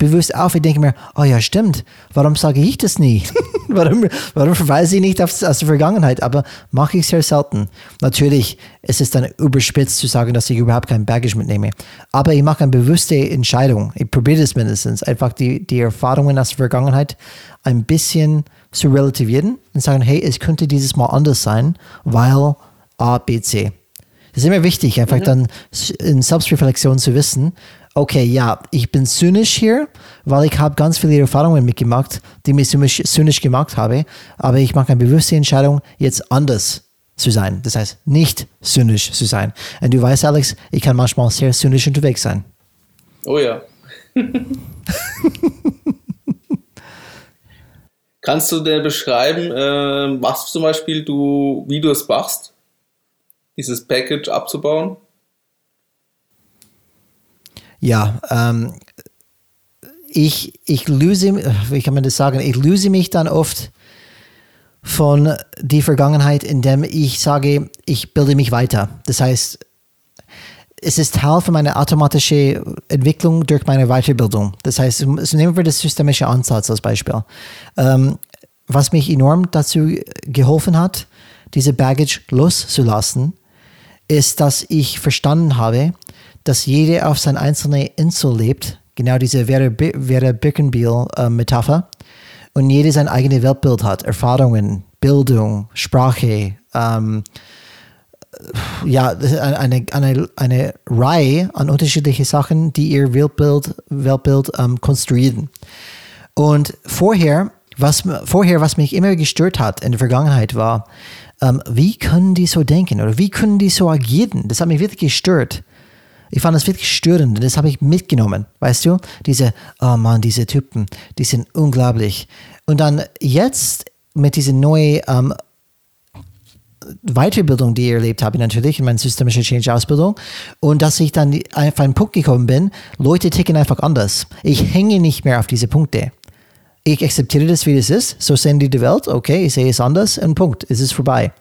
bewusst auf. Ich denke mir, oh ja, stimmt. Warum sage ich das nie? warum, warum verweise ich nicht auf, aus der Vergangenheit? Aber mache ich sehr selten. Natürlich ist es dann überspitzt zu sagen, dass ich überhaupt kein Baggage mitnehme. Aber ich mache eine bewusste Entscheidung. Ich probiere das mindestens. Einfach die, die Erfahrungen aus der Vergangenheit ein bisschen zu relativieren und sagen, hey, es könnte dieses Mal anders sein, weil A, B, C. Das ist immer wichtig, einfach mhm. dann in Selbstreflexion zu wissen, okay, ja, ich bin zynisch hier, weil ich habe ganz viele Erfahrungen mitgemacht, die mich zynisch gemacht habe, aber ich mache eine bewusste Entscheidung, jetzt anders zu sein. Das heißt, nicht zynisch zu sein. Und du weißt, Alex, ich kann manchmal sehr zynisch unterwegs sein. Oh ja. Kannst du dir beschreiben, äh, was zum Beispiel du, wie du es machst, dieses Package abzubauen? Ja, ähm, ich, ich löse, wie kann man das sagen, ich löse mich dann oft von der Vergangenheit, indem ich sage, ich bilde mich weiter. Das heißt, es ist Teil von meiner automatischen Entwicklung durch meine Weiterbildung. Das heißt, nehmen wir das systemische Ansatz als Beispiel. Ähm, was mich enorm dazu geholfen hat, diese Baggage loszulassen, ist, dass ich verstanden habe, dass jeder auf seiner einzelnen Insel lebt, genau diese Vera, Vera Birkenbiel-Metapher, äh, und jeder sein eigenes Weltbild hat, Erfahrungen, Bildung, Sprache, ähm, ja, eine, eine, eine Reihe an unterschiedlichen Sachen, die ihr Weltbild, Weltbild ähm, konstruieren. Und vorher was, vorher, was mich immer gestört hat in der Vergangenheit, war, ähm, wie können die so denken oder wie können die so agieren? Das hat mich wirklich gestört. Ich fand das wirklich störend das habe ich mitgenommen. Weißt du? Diese, oh Mann, diese Typen, die sind unglaublich. Und dann jetzt mit dieser neuen ähm, Weiterbildung, die ich erlebt habe, natürlich in meiner systemische Change-Ausbildung. Und dass ich dann auf einen Punkt gekommen bin, Leute ticken einfach anders. Ich hänge nicht mehr auf diese Punkte. Ich akzeptiere das, wie es ist. So sehen die die Welt. Okay, ich sehe es anders. Und Punkt. Es ist vorbei.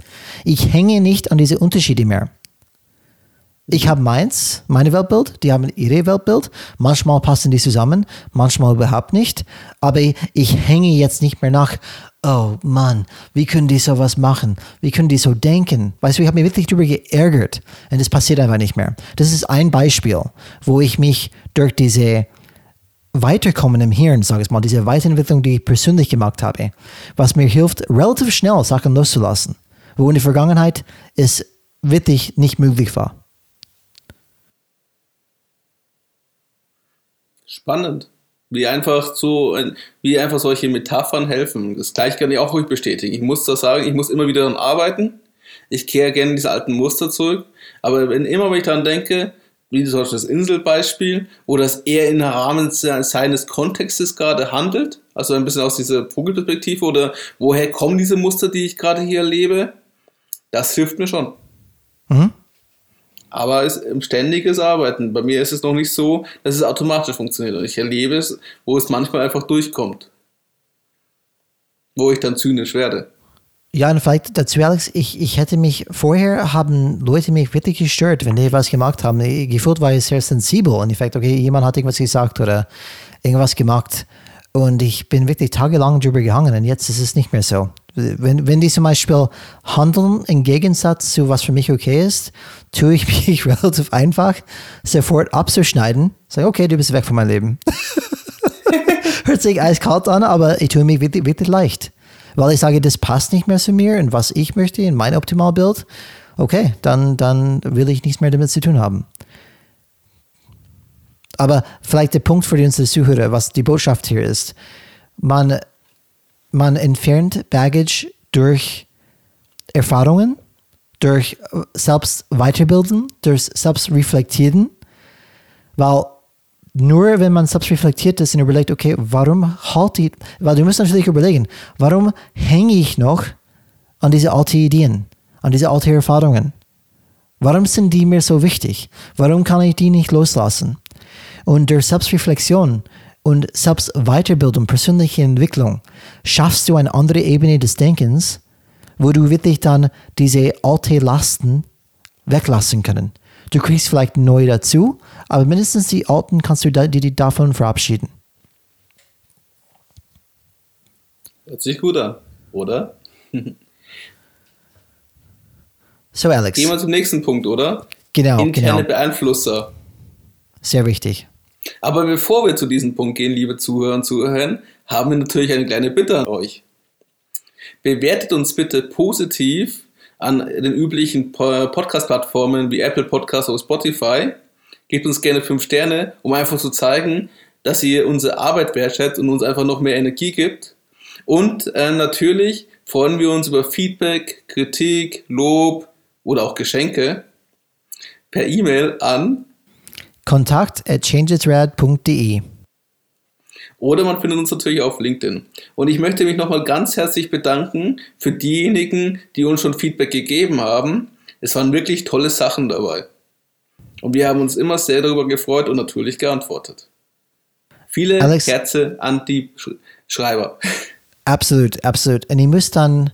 Ich hänge nicht an diese Unterschiede mehr. Ich habe meins, meine Weltbild, die haben ihre Weltbild. Manchmal passen die zusammen, manchmal überhaupt nicht. Aber ich hänge jetzt nicht mehr nach, oh Mann, wie können die sowas machen? Wie können die so denken? Weißt du, ich habe mich wirklich darüber geärgert und es passiert einfach nicht mehr. Das ist ein Beispiel, wo ich mich durch diese Weiterkommen im Hirn, sage ich mal, diese Weiterentwicklung, die ich persönlich gemacht habe, was mir hilft, relativ schnell Sachen loszulassen, wo in der Vergangenheit es wirklich nicht möglich war. Spannend. Wie einfach so, wie einfach solche Metaphern helfen. Das gleiche kann ich auch ruhig bestätigen. Ich muss das sagen, ich muss immer wieder daran arbeiten. Ich kehre gerne in diese alten Muster zurück. Aber wenn immer, wenn ich daran denke, wie zum Beispiel das Inselbeispiel, wo das eher im Rahmen seines Kontextes gerade handelt, also ein bisschen aus dieser Vogelperspektive oder woher kommen diese Muster, die ich gerade hier erlebe, das hilft mir schon. Mhm. Aber es ist ein ständiges Arbeiten. Bei mir ist es noch nicht so, dass es automatisch funktioniert. Und ich erlebe es, wo es manchmal einfach durchkommt. Wo ich dann zynisch werde. Ja, und vielleicht dazu, Alex, ich, ich hätte mich vorher, haben Leute mich wirklich gestört, wenn die was gemacht haben. Gefühlt war ich sehr sensibel und ich dachte, okay, jemand hat irgendwas gesagt oder irgendwas gemacht. Und ich bin wirklich tagelang drüber gehangen und jetzt ist es nicht mehr so. Wenn, wenn die zum Beispiel handeln im Gegensatz zu was für mich okay ist, tue ich mich relativ einfach, sofort abzuschneiden. Sage, okay, du bist weg von meinem Leben. Hört sich eiskalt an, aber ich tue mich wirklich, wirklich leicht. Weil ich sage, das passt nicht mehr zu mir und was ich möchte in mein Optimalbild. Okay, dann, dann will ich nichts mehr damit zu tun haben. Aber vielleicht der Punkt für unsere Zuhörer, was die Botschaft hier ist. Man, man entfernt Baggage durch Erfahrungen, durch selbst weiterbilden, durch selbst reflektieren, weil nur wenn man selbst reflektiert ist und überlegt, okay, warum halte ich, weil du musst natürlich überlegen, warum hänge ich noch an diese alten Ideen, an diese alten Erfahrungen? Warum sind die mir so wichtig? Warum kann ich die nicht loslassen? Und durch Selbstreflexion und Selbstweiterbildung, persönliche Entwicklung, schaffst du eine andere Ebene des Denkens, wo du wirklich dann diese alte Lasten weglassen können. Du kriegst vielleicht neue dazu, aber mindestens die alten kannst du die davon verabschieden. Hört sich gut an, oder? so, Alex. Gehen wir zum nächsten Punkt, oder? Genau. Interne genau. Beeinflusser. Sehr wichtig. Aber bevor wir zu diesem Punkt gehen, liebe Zuhörer und Zuhörer, haben wir natürlich eine kleine Bitte an euch. Bewertet uns bitte positiv an den üblichen Podcast-Plattformen wie Apple Podcasts oder Spotify. Gebt uns gerne fünf Sterne, um einfach zu zeigen, dass ihr unsere Arbeit wertschätzt und uns einfach noch mehr Energie gibt. Und äh, natürlich freuen wir uns über Feedback, Kritik, Lob oder auch Geschenke per E-Mail an kontakt at changesrad.de. Oder man findet uns natürlich auf LinkedIn. Und ich möchte mich nochmal ganz herzlich bedanken für diejenigen, die uns schon Feedback gegeben haben. Es waren wirklich tolle Sachen dabei. Und wir haben uns immer sehr darüber gefreut und natürlich geantwortet. Viele Alex, Herze an die Schreiber. Absolut, absolut. Und ich muss dann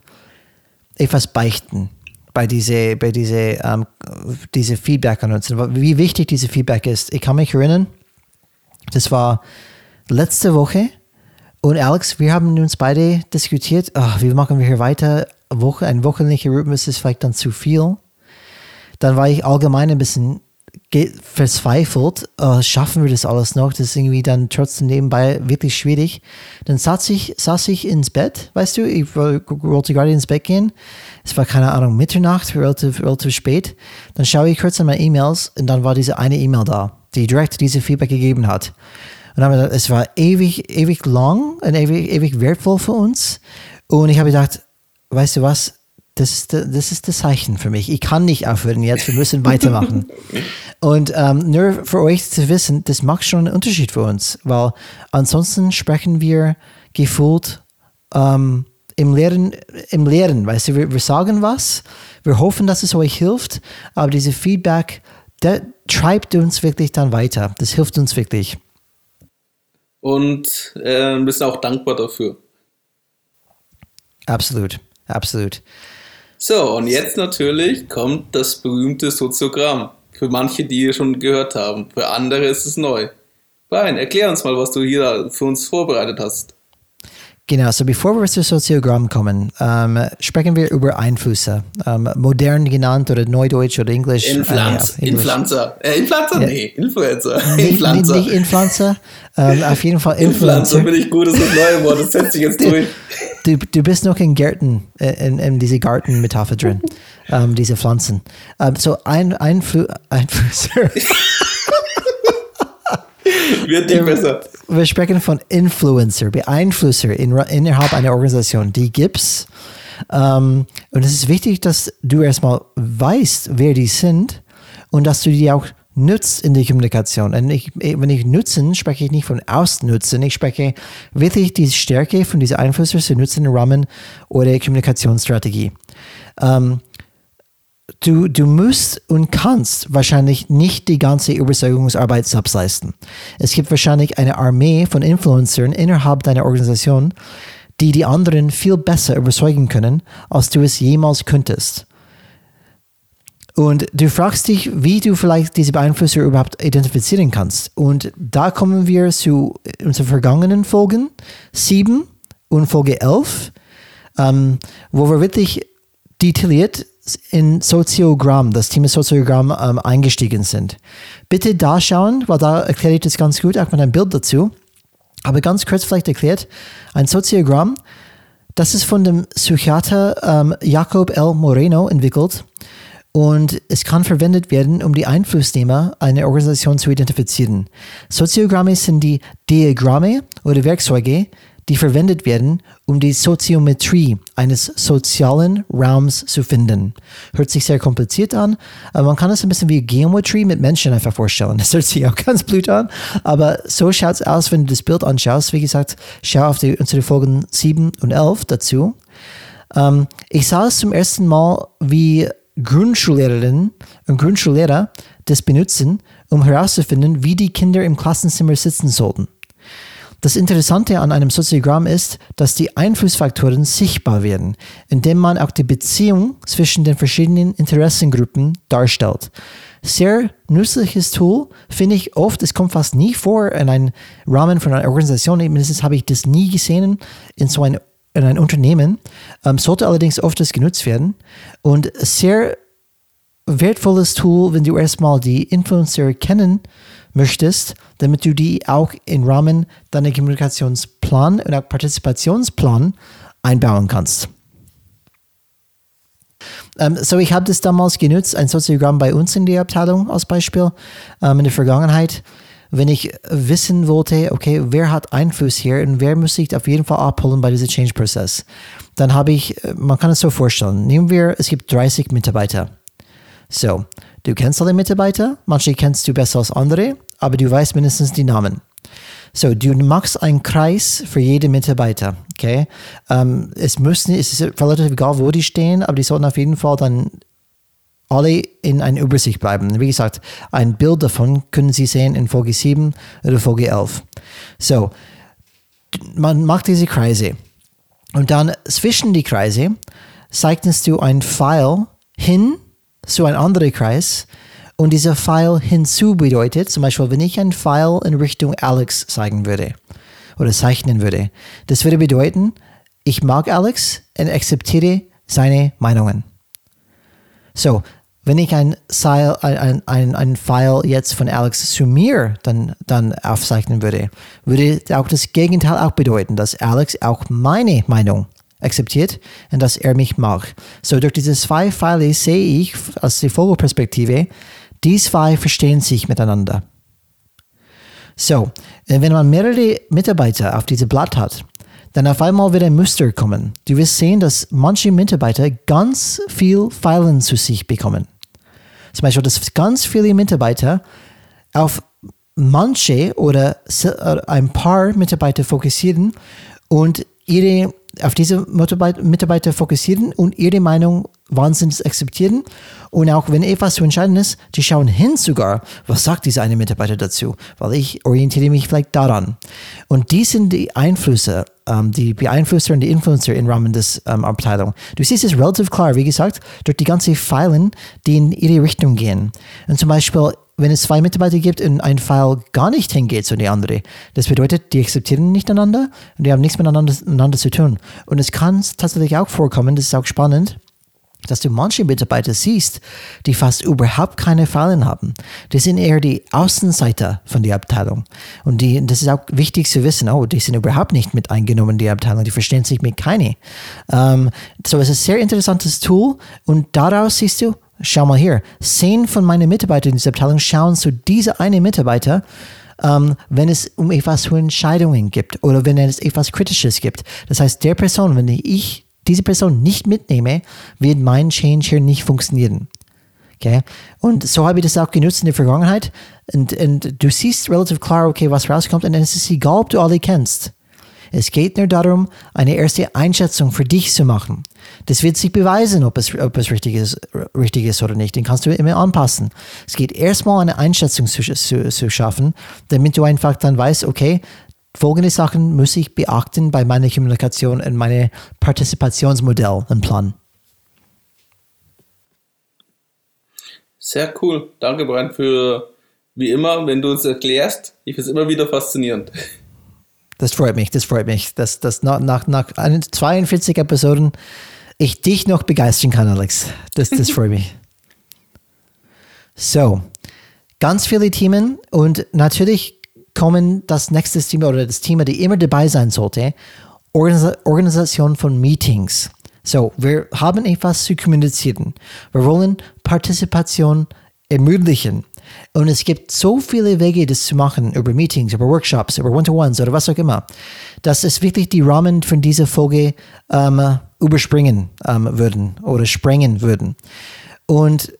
etwas beichten bei diese, bei diese, ähm, diese Feedback an uns, wie wichtig diese Feedback ist. Ich kann mich erinnern, das war letzte Woche und Alex, wir haben uns beide diskutiert, ach, wie machen wir hier weiter? Woche, ein wöchentlicher Rhythmus ist vielleicht dann zu viel. Dann war ich allgemein ein bisschen verzweifelt, uh, schaffen wir das alles noch? Das ist irgendwie dann trotzdem nebenbei wirklich schwierig. Dann saß ich, saß ich ins Bett, weißt du, ich wollte gerade ins Bett gehen. Es war keine Ahnung, Mitternacht, relativ, relativ spät. Dann schaue ich kurz an meine E-Mails und dann war diese eine E-Mail da, die direkt diese Feedback gegeben hat. Und dann habe ich gedacht, es war ewig, ewig lang und ewig, ewig wertvoll für uns. Und ich habe gedacht, weißt du was, das ist, das ist das Zeichen für mich. Ich kann nicht aufhören jetzt, wir müssen weitermachen. Und ähm, nur für euch zu wissen, das macht schon einen Unterschied für uns, weil ansonsten sprechen wir gefühlt ähm, im Lehren, im Lehren, weißt du, wir, wir sagen was, wir hoffen, dass es euch hilft, aber diese Feedback, der treibt uns wirklich dann weiter. Das hilft uns wirklich. Und äh, wir sind auch dankbar dafür. Absolut, absolut. So, und jetzt natürlich kommt das berühmte Soziogramm. Für manche, die schon gehört haben. Für andere ist es neu. Brian, erklär uns mal, was du hier für uns vorbereitet hast. Genau, so bevor wir zum Soziogramm kommen, ähm, sprechen wir über Einflüsse. Ähm, modern genannt oder Neudeutsch oder Englisch. Influencer. Äh, Influencer. Äh, Influencer? Ja. Nee, Influencer. Nee, Influencer. Nicht, nicht Influencer. Ähm, auf jeden Fall Influencer. Influencer bin ich gut, das ist das neue Wort, das setzt sich jetzt durch. Du, du bist noch in Gärten, äh, in, in diese Gartenmetapher drin, ähm, diese Pflanzen. Ähm, so ein Einflu Einflüsse. Wird nicht besser. Wir sprechen von Influencer, Beeinflusser in, innerhalb einer Organisation. Die gibt's. Ähm, und es ist wichtig, dass du erstmal weißt, wer die sind und dass du die auch nutzt in der Kommunikation. Und ich, wenn ich nutzen, spreche ich nicht von ausnutzen, ich spreche wirklich die Stärke von diesen Einflüssen zu nutzen im Rahmen oder Kommunikationsstrategie. Ähm, du, du musst und kannst wahrscheinlich nicht die ganze Überzeugungsarbeit selbst leisten. Es gibt wahrscheinlich eine Armee von Influencern innerhalb deiner Organisation, die die anderen viel besser überzeugen können, als du es jemals könntest. Und du fragst dich, wie du vielleicht diese Beeinflusser überhaupt identifizieren kannst. Und da kommen wir zu unseren vergangenen Folgen 7 und Folge 11, ähm, wo wir wirklich detailliert in Soziogramm, das Thema Soziogramm ähm, eingestiegen sind. Bitte da schauen, weil da erkläre ich das ganz gut, auch mit einem Bild dazu. Aber ganz kurz vielleicht erklärt, ein Soziogramm, das ist von dem Psychiater ähm, Jacob L. Moreno entwickelt und es kann verwendet werden, um die Einflussnehmer einer Organisation zu identifizieren. Soziogramme sind die Diagramme oder Werkzeuge, die verwendet werden, um die Soziometrie eines sozialen Raums zu finden. Hört sich sehr kompliziert an, aber man kann es ein bisschen wie Geometrie mit Menschen einfach vorstellen. Das hört sich auch ganz blöd an, aber so schaut es aus, wenn du das Bild anschaust. Wie gesagt, schau auf die, unsere Folgen 7 und 11 dazu. Ähm, ich sah es zum ersten Mal, wie Grundschullehrerinnen und Grundschullehrer das benutzen, um herauszufinden, wie die Kinder im Klassenzimmer sitzen sollten. Das Interessante an einem Soziogramm ist, dass die Einflussfaktoren sichtbar werden, indem man auch die Beziehung zwischen den verschiedenen Interessengruppen darstellt. Sehr nützliches Tool, finde ich oft, es kommt fast nie vor in einem Rahmen von einer Organisation, mindestens habe ich das nie gesehen in so ein, in ein Unternehmen, ähm, sollte allerdings oft genutzt werden. Und sehr wertvolles Tool, wenn du erstmal die Influencer kennen möchtest, damit du die auch im Rahmen deiner Kommunikationsplan und auch Partizipationsplan einbauen kannst. Um, ähm, so, ich habe das damals genutzt, ein Soziogramm bei uns in der Abteilung als Beispiel um, ähm, in der Vergangenheit. Wenn ich wissen wollte, okay, wer hat Einfluss hier und wer muss sich auf jeden Fall abholen bei diesem Change-Prozess, dann habe ich, äh, man kann es so vorstellen, nehmen wir, es gibt 30 Mitarbeiter. So, du kennst alle Mitarbeiter, manche kennst du besser als andere, aber du weißt mindestens die Namen. So, du machst einen Kreis für jede Mitarbeiter. Okay, um, es müssen, es ist relativ egal, wo die stehen, aber die sollten auf jeden Fall dann alle in einer Übersicht bleiben. Wie gesagt, ein Bild davon können Sie sehen in Folge 7 oder Folge 11. So, man macht diese Kreise und dann zwischen die Kreise zeichnest du ein Pfeil hin zu einem anderen Kreis und dieser Pfeil hinzu bedeutet, zum Beispiel, wenn ich einen Pfeil in Richtung Alex zeigen würde oder zeichnen würde, das würde bedeuten, ich mag Alex und akzeptiere seine Meinungen. So, wenn ich ein, Seil, ein, ein, ein Pfeil jetzt von Alex zu mir dann, dann aufzeichnen würde, würde auch das Gegenteil auch bedeuten, dass Alex auch meine Meinung akzeptiert und dass er mich mag. So durch diese zwei Pfeile sehe ich aus der Vogelperspektive, die zwei verstehen sich miteinander. So, wenn man mehrere Mitarbeiter auf diesem Blatt hat, dann auf einmal wird ein Muster kommen. Du wirst sehen, dass manche Mitarbeiter ganz viel Pfeilen zu sich bekommen. Zum Beispiel, dass ganz viele Mitarbeiter auf manche oder ein paar Mitarbeiter fokussieren und ihre auf diese Mitarbeiter fokussieren und ihre Meinung wahnsinnig akzeptieren. Und auch wenn etwas zu entscheiden ist, die schauen hin sogar, was sagt dieser eine Mitarbeiter dazu, weil ich orientiere mich vielleicht daran. Und die sind die Einflüsse, ähm, die Beeinflusser und die Influencer im Rahmen des ähm, Abteilung. Du siehst es relativ klar, wie gesagt, durch die ganzen Pfeilen, die in ihre Richtung gehen. Und zum Beispiel wenn es zwei Mitarbeiter gibt und ein File gar nicht hingeht zu der andere, das bedeutet, die akzeptieren nicht einander und die haben nichts miteinander, miteinander zu tun. Und es kann tatsächlich auch vorkommen, das ist auch spannend, dass du manche Mitarbeiter siehst, die fast überhaupt keine Fallen haben. Die sind eher die Außenseiter von der Abteilung. Und die, das ist auch wichtig zu wissen, oh, die sind überhaupt nicht mit eingenommen in die Abteilung, die verstehen sich mit keine. Um, so es ist ein sehr interessantes Tool und daraus siehst du, schau mal hier, zehn von meinen Mitarbeitern in dieser Abteilung schauen zu dieser eine Mitarbeiter, ähm, wenn es um etwas zu Entscheidungen gibt oder wenn es etwas Kritisches gibt. Das heißt, der Person, wenn ich diese Person nicht mitnehme, wird mein Change hier nicht funktionieren. Okay? Und so habe ich das auch genutzt in der Vergangenheit. Und, und du siehst relativ klar, okay, was rauskommt. Und es ist egal, ob du alle kennst. Es geht nur darum, eine erste Einschätzung für dich zu machen. Das wird sich beweisen, ob es, ob es richtig, ist, richtig ist oder nicht. Den kannst du immer anpassen. Es geht erstmal eine Einschätzung zu, zu, zu schaffen, damit du einfach dann weißt, okay, folgende Sachen muss ich beachten bei meiner Kommunikation und meinem Partizipationsmodell im Plan. Sehr cool. Danke, Brian, für wie immer, wenn du uns erklärst. Ich finde es immer wieder faszinierend. Das freut mich, das freut mich, dass, dass nach, nach, nach 42 Episoden ich dich noch begeistern kann, Alex. Das, das freut mich. So, ganz viele Themen und natürlich kommen das nächste Thema oder das Thema, die immer dabei sein sollte, Organis Organisation von Meetings. So, wir haben etwas zu kommunizieren. Wir wollen Partizipation ermöglichen. Und es gibt so viele Wege, das zu machen, über Meetings, über Workshops, über One-to-Ones oder was auch immer, dass es wirklich die Rahmen von dieser Folge ähm, überspringen ähm, würden oder sprengen würden. Und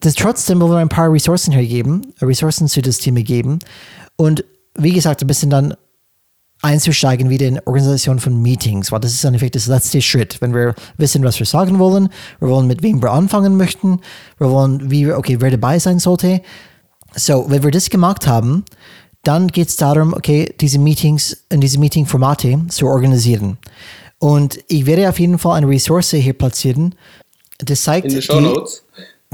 das, trotzdem wollen wir ein paar Ressourcen hergeben, Ressourcen zu das Thema geben. Und wie gesagt, ein bisschen dann einzusteigen wieder in Organisation von Meetings, weil das ist im Endeffekt das letzte Schritt. Wenn wir wissen, was wir sagen wollen, wir wollen mit wem wir anfangen möchten, wir wollen, wie, okay, wer dabei sein sollte. So, wenn wir das gemacht haben, dann geht es darum, okay, diese Meetings in diese Meeting-Formate zu organisieren. Und ich werde auf jeden Fall eine Ressource hier platzieren. Das zeigt in den Show Notes.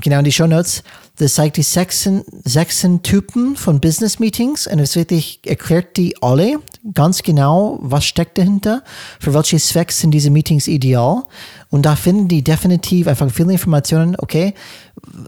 Genau, in die Show Notes. Das zeigt die sechs, sechs Typen von Business Meetings und es wirklich erklärt die alle ganz genau, was steckt dahinter, für welche Zwecke sind diese Meetings ideal. Und da finden die definitiv einfach viele Informationen, okay,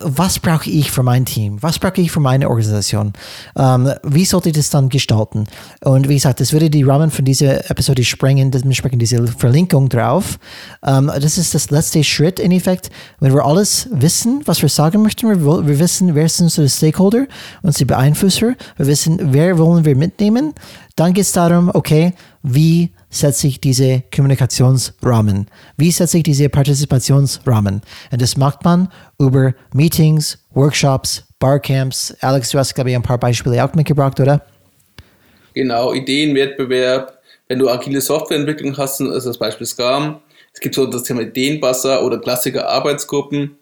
was brauche ich für mein Team? Was brauche ich für meine Organisation? Ähm, wie sollte ich das dann gestalten? Und wie gesagt, das würde die Rahmen von dieser Episode sprengen, dementsprechend diese Verlinkung drauf. Ähm, das ist das letzte Schritt in Effekt, wenn wir alles wissen, was wir sagen möchten. Wir, wir wissen, wer sind unsere Stakeholder, unsere Beeinflusser. Wir wissen, wer wollen wir mitnehmen. Dann geht es darum, okay, wie setze ich diese Kommunikationsrahmen? Wie setze ich diese Partizipationsrahmen? Und das macht man über Meetings, Workshops, Barcamps. Alex, du hast, glaube ich, ein paar Beispiele auch mitgebracht, oder? Genau, Ideenwettbewerb. Wenn du agile Softwareentwicklung hast, ist das Beispiel Scrum. Es gibt so das Thema Ideenbasser oder klassische Arbeitsgruppen.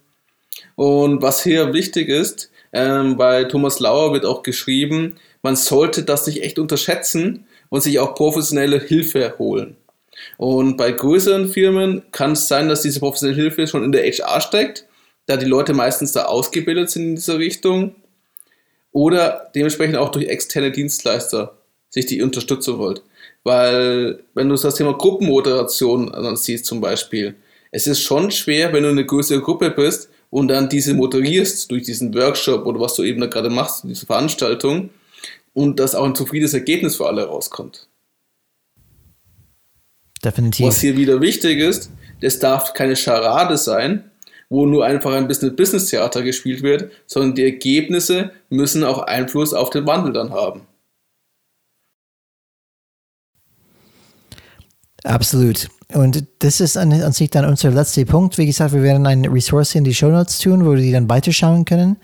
Und was hier wichtig ist, ähm, bei Thomas Lauer wird auch geschrieben, man sollte das nicht echt unterschätzen und sich auch professionelle Hilfe holen. Und bei größeren Firmen kann es sein, dass diese professionelle Hilfe schon in der HR steckt, da die Leute meistens da ausgebildet sind in dieser Richtung oder dementsprechend auch durch externe Dienstleister sich die Unterstützung holt. Weil, wenn du das Thema Gruppenmoderation siehst zum Beispiel, es ist schon schwer, wenn du eine größere Gruppe bist und dann diese moderierst durch diesen Workshop oder was du eben da gerade machst, diese Veranstaltung, und dass auch ein zufriedenes Ergebnis für alle rauskommt. Definitiv. Was hier wieder wichtig ist, das darf keine Scharade sein, wo nur einfach ein bisschen Business-Theater gespielt wird, sondern die Ergebnisse müssen auch Einfluss auf den Wandel dann haben. Absolut. Und das ist an, an, sich dann unser letzter Punkt. Wie gesagt, wir werden eine Ressource in die Show Notes tun, wo die dann weiterschauen können.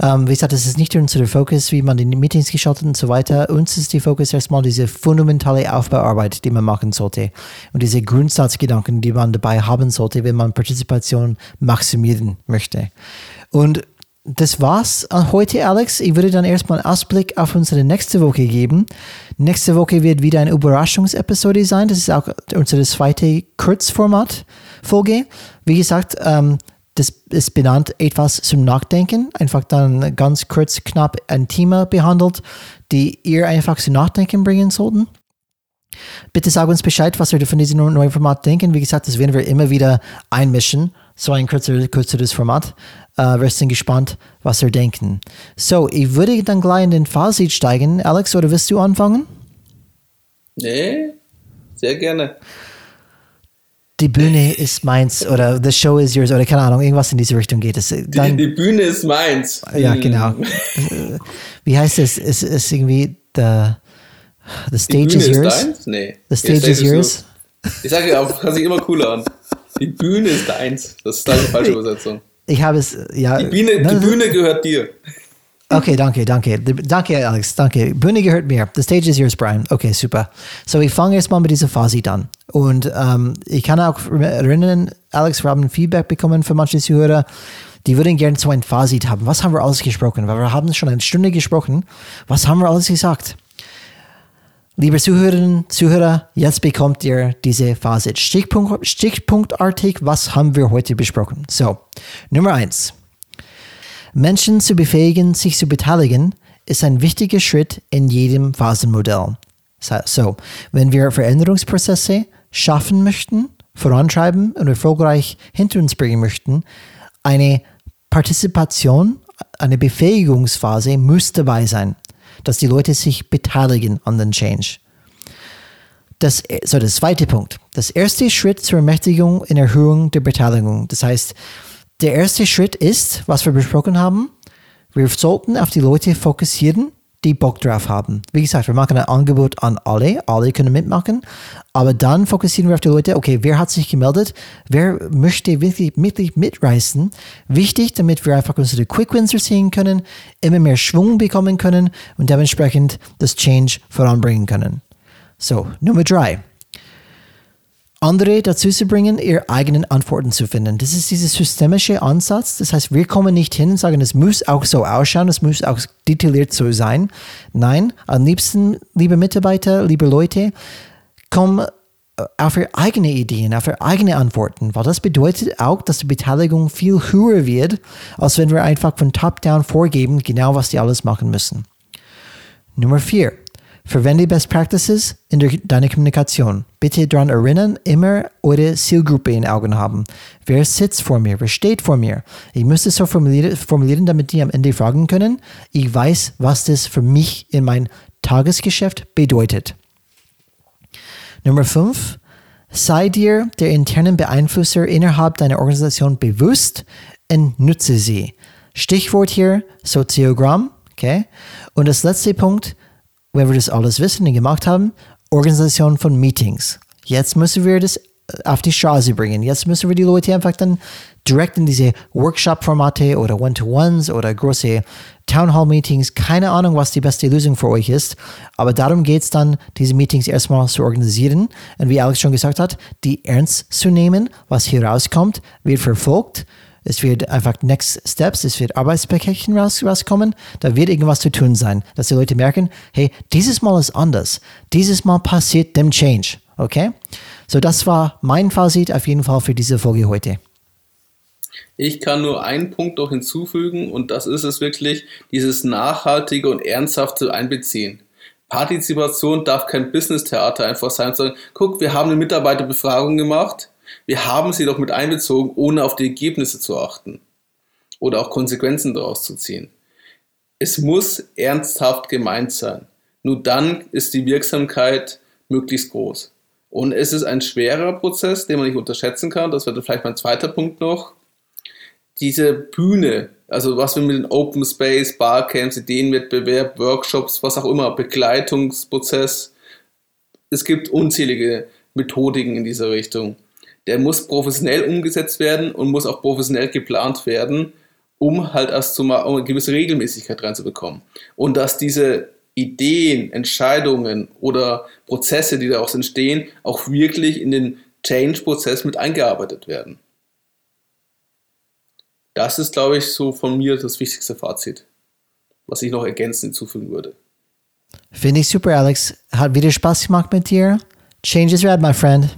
Ähm, wie gesagt, das ist nicht unser Fokus, wie man die Meetings geschaltet und so weiter. Uns ist die Fokus erstmal diese fundamentale Aufbauarbeit, die man machen sollte. Und diese Grundsatzgedanken, die man dabei haben sollte, wenn man Partizipation maximieren möchte. Und das war's heute, Alex. Ich würde dann erstmal einen Ausblick auf unsere nächste Woche geben. Nächste Woche wird wieder eine Überraschungsepisode sein. Das ist auch unsere zweite Kurzformat-Folge. Wie gesagt, ähm, das ist benannt etwas zum Nachdenken. Einfach dann ganz kurz, knapp ein Thema behandelt, die ihr einfach zum Nachdenken bringen sollten. Bitte sag uns Bescheid, was wir von diesem neuen Format denken. Wie gesagt, das werden wir immer wieder einmischen. So ein kürzer, kürzeres Format. Uh, wir sind gespannt, was wir denken. So, ich würde dann gleich in den Fazit steigen. Alex, oder willst du anfangen? Nee, sehr gerne. Die Bühne ist meins oder the show is yours oder keine Ahnung, irgendwas in diese Richtung geht es. Dann, die, die, Bühne ist meins. Ja, hm. genau. Wie heißt es? Es ist irgendwie the, the stage is yours? Ist deins? Nee. The stage, stage is yours? Ich sage ja, kann sich immer cooler an. Die Bühne ist deins. Das ist deine falsche Übersetzung. Ich habe es, ja. Die, Biene, die Bühne gehört dir. Okay, danke, danke. Danke, Alex, danke. Bühne gehört mir. The stage is yours, Brian. Okay, super. So, ich fange erstmal mit dieser Fazit an. Und ähm, ich kann auch erinnern, Alex, wir haben Feedback bekommen von manchen Zuhörern, die würden gerne so ein Fazit haben. Was haben wir alles gesprochen? Weil wir haben schon eine Stunde gesprochen. Was haben wir alles gesagt? Liebe Zuhörerinnen, Zuhörer, jetzt bekommt ihr diese Phase. Stichpunkt, stichpunktartig, was haben wir heute besprochen? So, Nummer eins. Menschen zu befähigen, sich zu beteiligen, ist ein wichtiger Schritt in jedem Phasenmodell. So, wenn wir Veränderungsprozesse schaffen möchten, vorantreiben und erfolgreich hinter uns bringen möchten, eine Partizipation, eine Befähigungsphase muss dabei sein dass die Leute sich beteiligen an den Change. Das, so, der zweite Punkt. Das erste Schritt zur Ermächtigung in Erhöhung der Beteiligung. Das heißt, der erste Schritt ist, was wir besprochen haben, wir sollten auf die Leute fokussieren, die Bock drauf haben. Wie gesagt, wir machen ein Angebot an alle, alle können mitmachen, aber dann fokussieren wir auf die Leute, okay, wer hat sich gemeldet, wer möchte wirklich, wirklich mitreißen. Wichtig, damit wir einfach unsere Quick Wins sehen können, immer mehr Schwung bekommen können und dementsprechend das Change voranbringen können. So, Nummer drei andere dazu zu bringen, ihre eigenen Antworten zu finden. Das ist dieser systemische Ansatz. Das heißt, wir kommen nicht hin und sagen, es muss auch so ausschauen, es muss auch detailliert so sein. Nein, am liebsten, liebe Mitarbeiter, liebe Leute, komm äh, auf ihre eigene Ideen, auf ihre eigene Antworten, weil das bedeutet auch, dass die Beteiligung viel höher wird, als wenn wir einfach von top-down vorgeben, genau was die alles machen müssen. Nummer vier. Verwende Best Practices in der, deiner Kommunikation. Bitte daran erinnern, immer eure Zielgruppe in Augen haben. Wer sitzt vor mir? Wer steht vor mir? Ich muss es so formulieren, formulieren, damit die am Ende fragen können. Ich weiß, was das für mich in mein Tagesgeschäft bedeutet. Nummer 5. Sei dir der internen Beeinflusser innerhalb deiner Organisation bewusst und nutze sie. Stichwort hier Soziogramm. Okay? Und das letzte Punkt, wenn wir das alles wissen und gemacht haben, Organisation von Meetings. Jetzt müssen wir das äh, auf die Straße bringen. Jetzt müssen wir die Leute einfach dann direkt in diese Workshop-Formate oder One-to-Ones oder große Town-Hall-Meetings, keine Ahnung, was die beste Lösung für euch ist. Aber darum geht es dann, diese Meetings erstmal zu organisieren und wie Alex schon gesagt hat, die ernst zu nehmen, was hier rauskommt, wird verfolgt es wird einfach Next Steps, es wird Arbeitspäckchen raus, rauskommen, da wird irgendwas zu tun sein, dass die Leute merken, hey, dieses Mal ist anders, dieses Mal passiert dem Change, okay? So, das war mein Fazit auf jeden Fall für diese Folge heute. Ich kann nur einen Punkt noch hinzufügen und das ist es wirklich, dieses nachhaltige und ernsthafte Einbeziehen. Partizipation darf kein Business-Theater einfach sein, sondern guck, wir haben eine Mitarbeiterbefragung gemacht, wir haben sie doch mit einbezogen, ohne auf die Ergebnisse zu achten oder auch Konsequenzen daraus zu ziehen. Es muss ernsthaft gemeint sein. Nur dann ist die Wirksamkeit möglichst groß. Und es ist ein schwerer Prozess, den man nicht unterschätzen kann. Das wird vielleicht mein zweiter Punkt noch. Diese Bühne, also was wir mit den Open Space, Barcamps, Ideenwettbewerb, Workshops, was auch immer, Begleitungsprozess. Es gibt unzählige Methodiken in dieser Richtung der muss professionell umgesetzt werden und muss auch professionell geplant werden, um halt erst zu mal um eine gewisse Regelmäßigkeit reinzubekommen. Und dass diese Ideen, Entscheidungen oder Prozesse, die daraus entstehen, auch wirklich in den Change-Prozess mit eingearbeitet werden. Das ist, glaube ich, so von mir das wichtigste Fazit, was ich noch ergänzend hinzufügen würde. Finde ich super, Alex. Hat wieder Spaß gemacht mit dir. Change is red, my friend.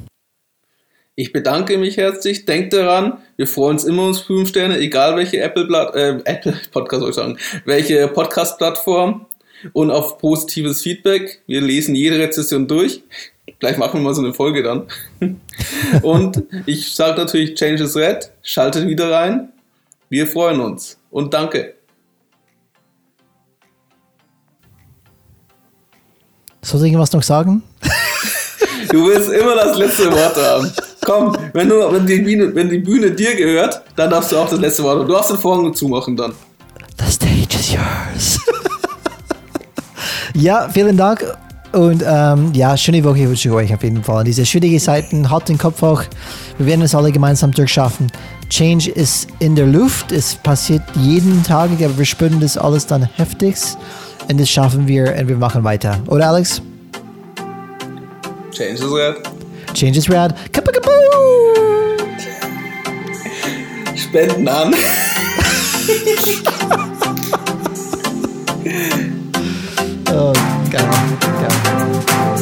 Ich bedanke mich herzlich. Denkt daran, wir freuen uns immer uns fünf Sterne, egal welche Apple, äh, Apple Podcast soll ich sagen, welche Podcast-Plattform und auf positives Feedback. Wir lesen jede Rezession durch. Gleich machen wir mal so eine Folge dann. und ich sage natürlich, Change is Red. Schaltet wieder rein. Wir freuen uns und danke. Soll ich irgendwas noch sagen? Du willst immer das letzte Wort haben. Komm, wenn, du, wenn, die Bühne, wenn die Bühne dir gehört, dann darfst du auch das letzte Wort. Du darfst den Vorhang zumachen dann. The stage is yours. ja, vielen Dank. Und ähm, ja, schöne Woche wünsche ich euch auf jeden Fall. Diese schwierige Zeiten, halt den Kopf hoch. Wir werden es alle gemeinsam durchschaffen. Change ist in der Luft. Es passiert jeden Tag, aber wir spüren das alles dann heftig. Und das schaffen wir und wir machen weiter. Oder Alex? Change is red. Change is red. Kapakapoo! Spenden an. oh, geil. geil.